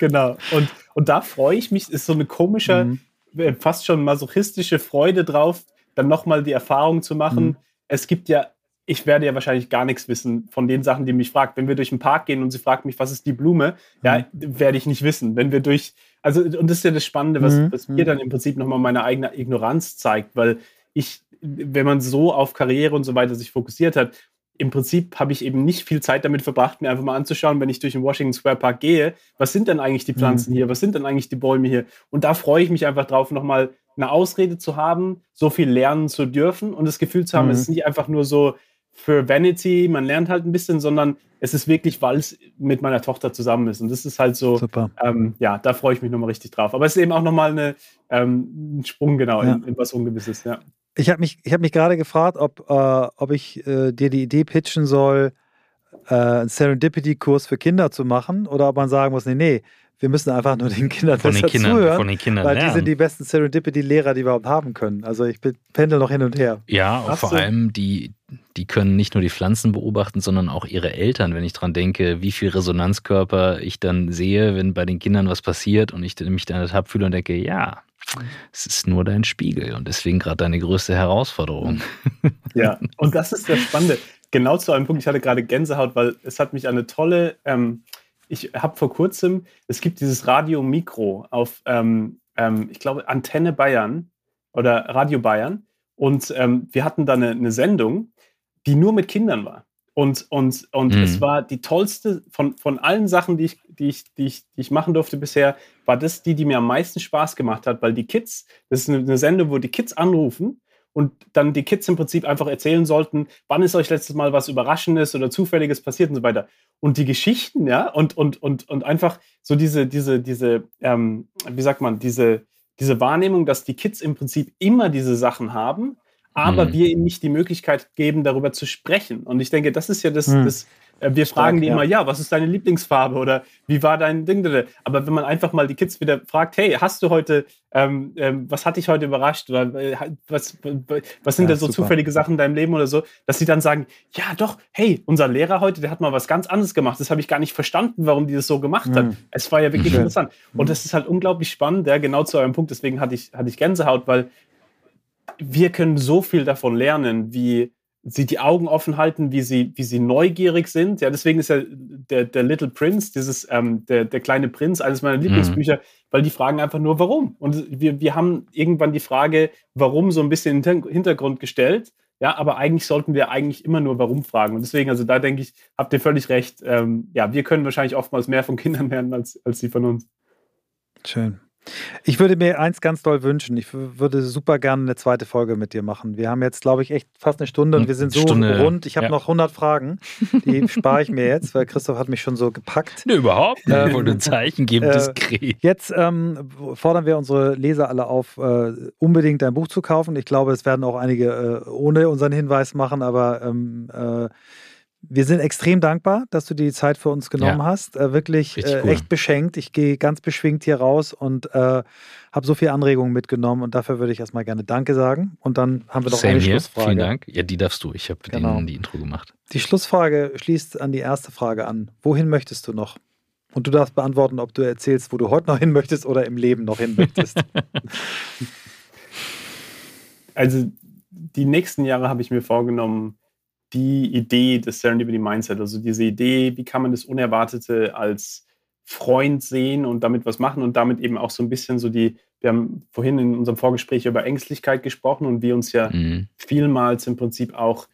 Speaker 3: genau. Und, und da freue ich mich, ist so eine komische, mhm. Äh, fast schon masochistische Freude drauf, dann nochmal die Erfahrung zu machen. Mhm. Es gibt ja ich werde ja wahrscheinlich gar nichts wissen von den Sachen, die mich fragt. Wenn wir durch den Park gehen und sie fragt mich, was ist die Blume, mhm. ja, werde ich nicht wissen. Wenn wir durch, also, und das ist ja das Spannende, was, mhm. was mir dann im Prinzip nochmal meine eigene Ignoranz zeigt, weil ich, wenn man so auf Karriere und so weiter sich fokussiert hat, im Prinzip habe ich eben nicht viel Zeit damit verbracht, mir einfach mal anzuschauen, wenn ich durch den Washington Square Park gehe, was sind denn eigentlich die Pflanzen mhm. hier, was sind denn eigentlich die Bäume hier? Und da freue ich mich einfach drauf, nochmal eine Ausrede zu haben, so viel lernen zu dürfen und das Gefühl zu haben, mhm. es ist nicht einfach nur so, für Vanity, man lernt halt ein bisschen, sondern es ist wirklich, weil es mit meiner Tochter zusammen ist. Und das ist halt so, ähm, ja, da freue ich mich nochmal richtig drauf. Aber es ist eben auch nochmal eine, ähm, ein Sprung, genau, ja. in, in, was Ungewisses, ja.
Speaker 1: Ich habe mich, hab mich gerade gefragt, ob, äh, ob ich äh, dir die Idee pitchen soll, äh, einen Serendipity-Kurs für Kinder zu machen oder ob man sagen muss, nee, nee, wir müssen einfach nur den Kindern
Speaker 2: von
Speaker 1: besser
Speaker 2: den Kindern,
Speaker 1: zuhören,
Speaker 2: von den Kindern
Speaker 1: weil
Speaker 2: lernen.
Speaker 1: die sind die besten Serendipity-Lehrer, die wir überhaupt haben können. Also ich pendel noch hin und her.
Speaker 2: Ja, und vor allem die, die können nicht nur die Pflanzen beobachten, sondern auch ihre Eltern, wenn ich dran denke, wie viel Resonanzkörper ich dann sehe, wenn bei den Kindern was passiert und ich mich dann ertappt fühle und denke, ja, es ist nur dein Spiegel und deswegen gerade deine größte Herausforderung.
Speaker 3: Ja, und das ist das Spannende. Genau zu einem Punkt, ich hatte gerade Gänsehaut, weil es hat mich eine tolle ähm, ich habe vor kurzem, es gibt dieses Radio Mikro auf, ähm, ähm, ich glaube, Antenne Bayern oder Radio Bayern. Und ähm, wir hatten da eine, eine, Sendung, die nur mit Kindern war. Und, und, und mhm. es war die tollste von, von allen Sachen, die ich, die, ich, die, ich, die ich machen durfte bisher, war das die, die mir am meisten Spaß gemacht hat, weil die Kids, das ist eine, eine Sendung, wo die Kids anrufen und dann die Kids im Prinzip einfach erzählen sollten, wann ist euch letztes Mal was Überraschendes oder Zufälliges passiert und so weiter. Und die Geschichten, ja, und, und, und, und einfach so diese, diese, diese, ähm, wie sagt man, diese, diese Wahrnehmung, dass die Kids im Prinzip immer diese Sachen haben, aber hm. wir ihnen nicht die Möglichkeit geben, darüber zu sprechen. Und ich denke, das ist ja das, hm. das äh, wir Stark, fragen die ja. immer, ja, was ist deine Lieblingsfarbe oder wie war dein Ding? Aber wenn man einfach mal die Kids wieder fragt, hey, hast du heute, ähm, ähm, was hat dich heute überrascht oder äh, was, was sind ja, denn so super. zufällige Sachen in deinem Leben oder so, dass sie dann sagen, ja, doch, hey, unser Lehrer heute, der hat mal was ganz anderes gemacht. Das habe ich gar nicht verstanden, warum die das so gemacht mhm. hat. Es war ja wirklich Schön. interessant. Und das ist halt unglaublich spannend, ja, genau zu eurem Punkt. Deswegen hatte ich, hatte ich Gänsehaut, weil wir können so viel davon lernen, wie sie die Augen offen halten, wie sie, wie sie neugierig sind. Ja, deswegen ist ja der, der Little Prince, dieses, ähm, der, der kleine Prinz, eines meiner mhm. Lieblingsbücher, mhm. weil die fragen einfach nur, warum. Und wir, wir haben irgendwann die Frage, warum so ein bisschen in den Hintergrund gestellt. Ja, aber eigentlich sollten wir eigentlich immer nur warum fragen. Und deswegen, also da denke ich, habt ihr völlig recht. Ähm, ja, wir können wahrscheinlich oftmals mehr von Kindern lernen als, als sie von uns.
Speaker 1: Schön. Ich würde mir eins ganz doll wünschen. Ich würde super gerne eine zweite Folge mit dir machen. Wir haben jetzt, glaube ich, echt fast eine Stunde und wir sind so Stunde, rund. Ich habe ja. noch 100 Fragen. Die spare ich mir jetzt, weil Christoph hat mich schon so gepackt.
Speaker 2: Nee, überhaupt nicht. Ähm, wollte ein Zeichen geben, äh, diskret.
Speaker 1: Jetzt ähm, fordern wir unsere Leser alle auf, äh, unbedingt dein Buch zu kaufen. Ich glaube, es werden auch einige äh, ohne unseren Hinweis machen, aber ähm, äh, wir sind extrem dankbar, dass du die Zeit für uns genommen ja. hast. Äh, wirklich äh, cool. echt beschenkt. Ich gehe ganz beschwingt hier raus und äh, habe so viele Anregungen mitgenommen und dafür würde ich erstmal gerne Danke sagen. Und dann haben wir noch Same eine here. Schlussfrage.
Speaker 2: Vielen Dank. Ja, die darfst du. Ich habe genau. die Intro gemacht.
Speaker 1: Die Schlussfrage schließt an die erste Frage an. Wohin möchtest du noch? Und du darfst beantworten, ob du erzählst, wo du heute noch hin möchtest oder im Leben noch hin möchtest.
Speaker 3: also die nächsten Jahre habe ich mir vorgenommen, die Idee des Serendipity Mindset, also diese Idee, wie kann man das Unerwartete als Freund sehen und damit was machen und damit eben auch so ein bisschen so die, wir haben vorhin in unserem Vorgespräch über Ängstlichkeit gesprochen und wie uns ja mhm. vielmals im Prinzip auch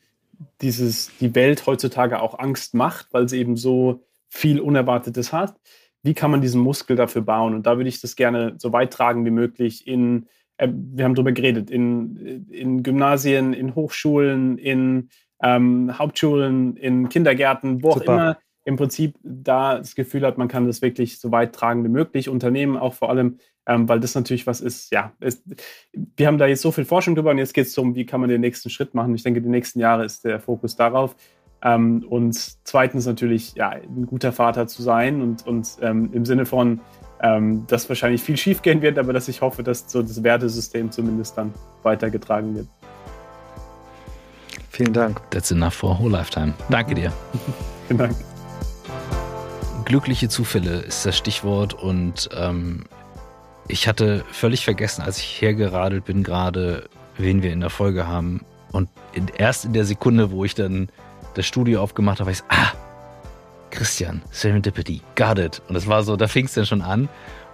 Speaker 3: dieses, die Welt heutzutage auch Angst macht, weil sie eben so viel Unerwartetes hat. Wie kann man diesen Muskel dafür bauen? Und da würde ich das gerne so weit tragen wie möglich in, äh, wir haben darüber geredet, in, in Gymnasien, in Hochschulen, in ähm, Hauptschulen, in Kindergärten, wo Super. auch immer im Prinzip da das Gefühl hat, man kann das wirklich so weit tragen wie möglich. Unternehmen auch vor allem, ähm, weil das natürlich was ist, ja, es, wir haben da jetzt so viel Forschung drüber und jetzt geht es darum, wie kann man den nächsten Schritt machen. Ich denke, die nächsten Jahre ist der Fokus darauf. Ähm, und zweitens natürlich, ja, ein guter Vater zu sein und, und ähm, im Sinne von, ähm, dass wahrscheinlich viel schief gehen wird, aber dass ich hoffe, dass so das Wertesystem zumindest dann weitergetragen wird.
Speaker 1: Vielen Dank.
Speaker 2: That's enough for a whole lifetime. Danke dir.
Speaker 3: Vielen Dank.
Speaker 2: Glückliche Zufälle ist das Stichwort und ähm, ich hatte völlig vergessen, als ich hergeradelt bin, gerade, wen wir in der Folge haben. Und in, erst in der Sekunde, wo ich dann das Studio aufgemacht habe, ich, ah, Christian, Serendipity, got it. Und das war so, da fing es dann schon an.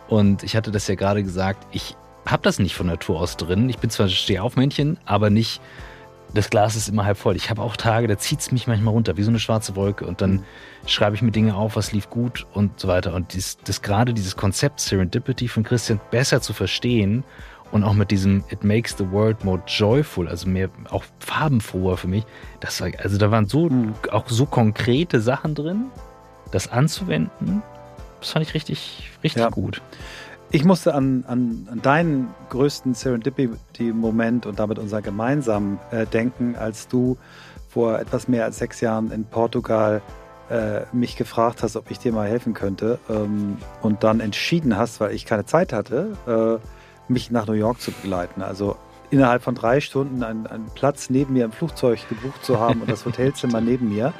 Speaker 2: Und ich hatte das ja gerade gesagt, ich habe das nicht von Natur aus drin. Ich bin zwar Stehaufmännchen, aber nicht das Glas ist immer halb voll. Ich habe auch Tage, da zieht es mich manchmal runter, wie so eine schwarze Wolke. Und dann schreibe ich mir Dinge auf, was lief gut und so weiter. Und dies, das gerade dieses Konzept Serendipity von Christian besser zu verstehen und auch mit diesem It makes the world more joyful, also mehr auch farbenfroher für mich. Das war, also da waren so mhm. auch so konkrete Sachen drin, das anzuwenden. Das fand ich richtig, richtig ja. gut.
Speaker 1: Ich musste an, an, an deinen größten Serendipity-Moment und damit unser gemeinsamen äh, denken, als du vor etwas mehr als sechs Jahren in Portugal äh, mich gefragt hast, ob ich dir mal helfen könnte ähm, und dann entschieden hast, weil ich keine Zeit hatte, äh, mich nach New York zu begleiten. Also innerhalb von drei Stunden einen, einen, Platz neben mir im Flugzeug gebucht zu haben und das Hotelzimmer neben mir,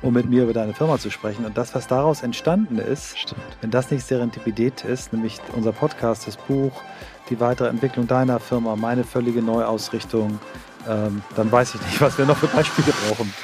Speaker 1: um mit mir über deine Firma zu sprechen. Und das, was daraus entstanden ist, Stimmt. wenn das nicht Serendipität ist, nämlich unser Podcast, das Buch, die weitere Entwicklung deiner Firma, meine völlige Neuausrichtung, ähm, dann weiß ich nicht, was wir noch für Beispiele brauchen.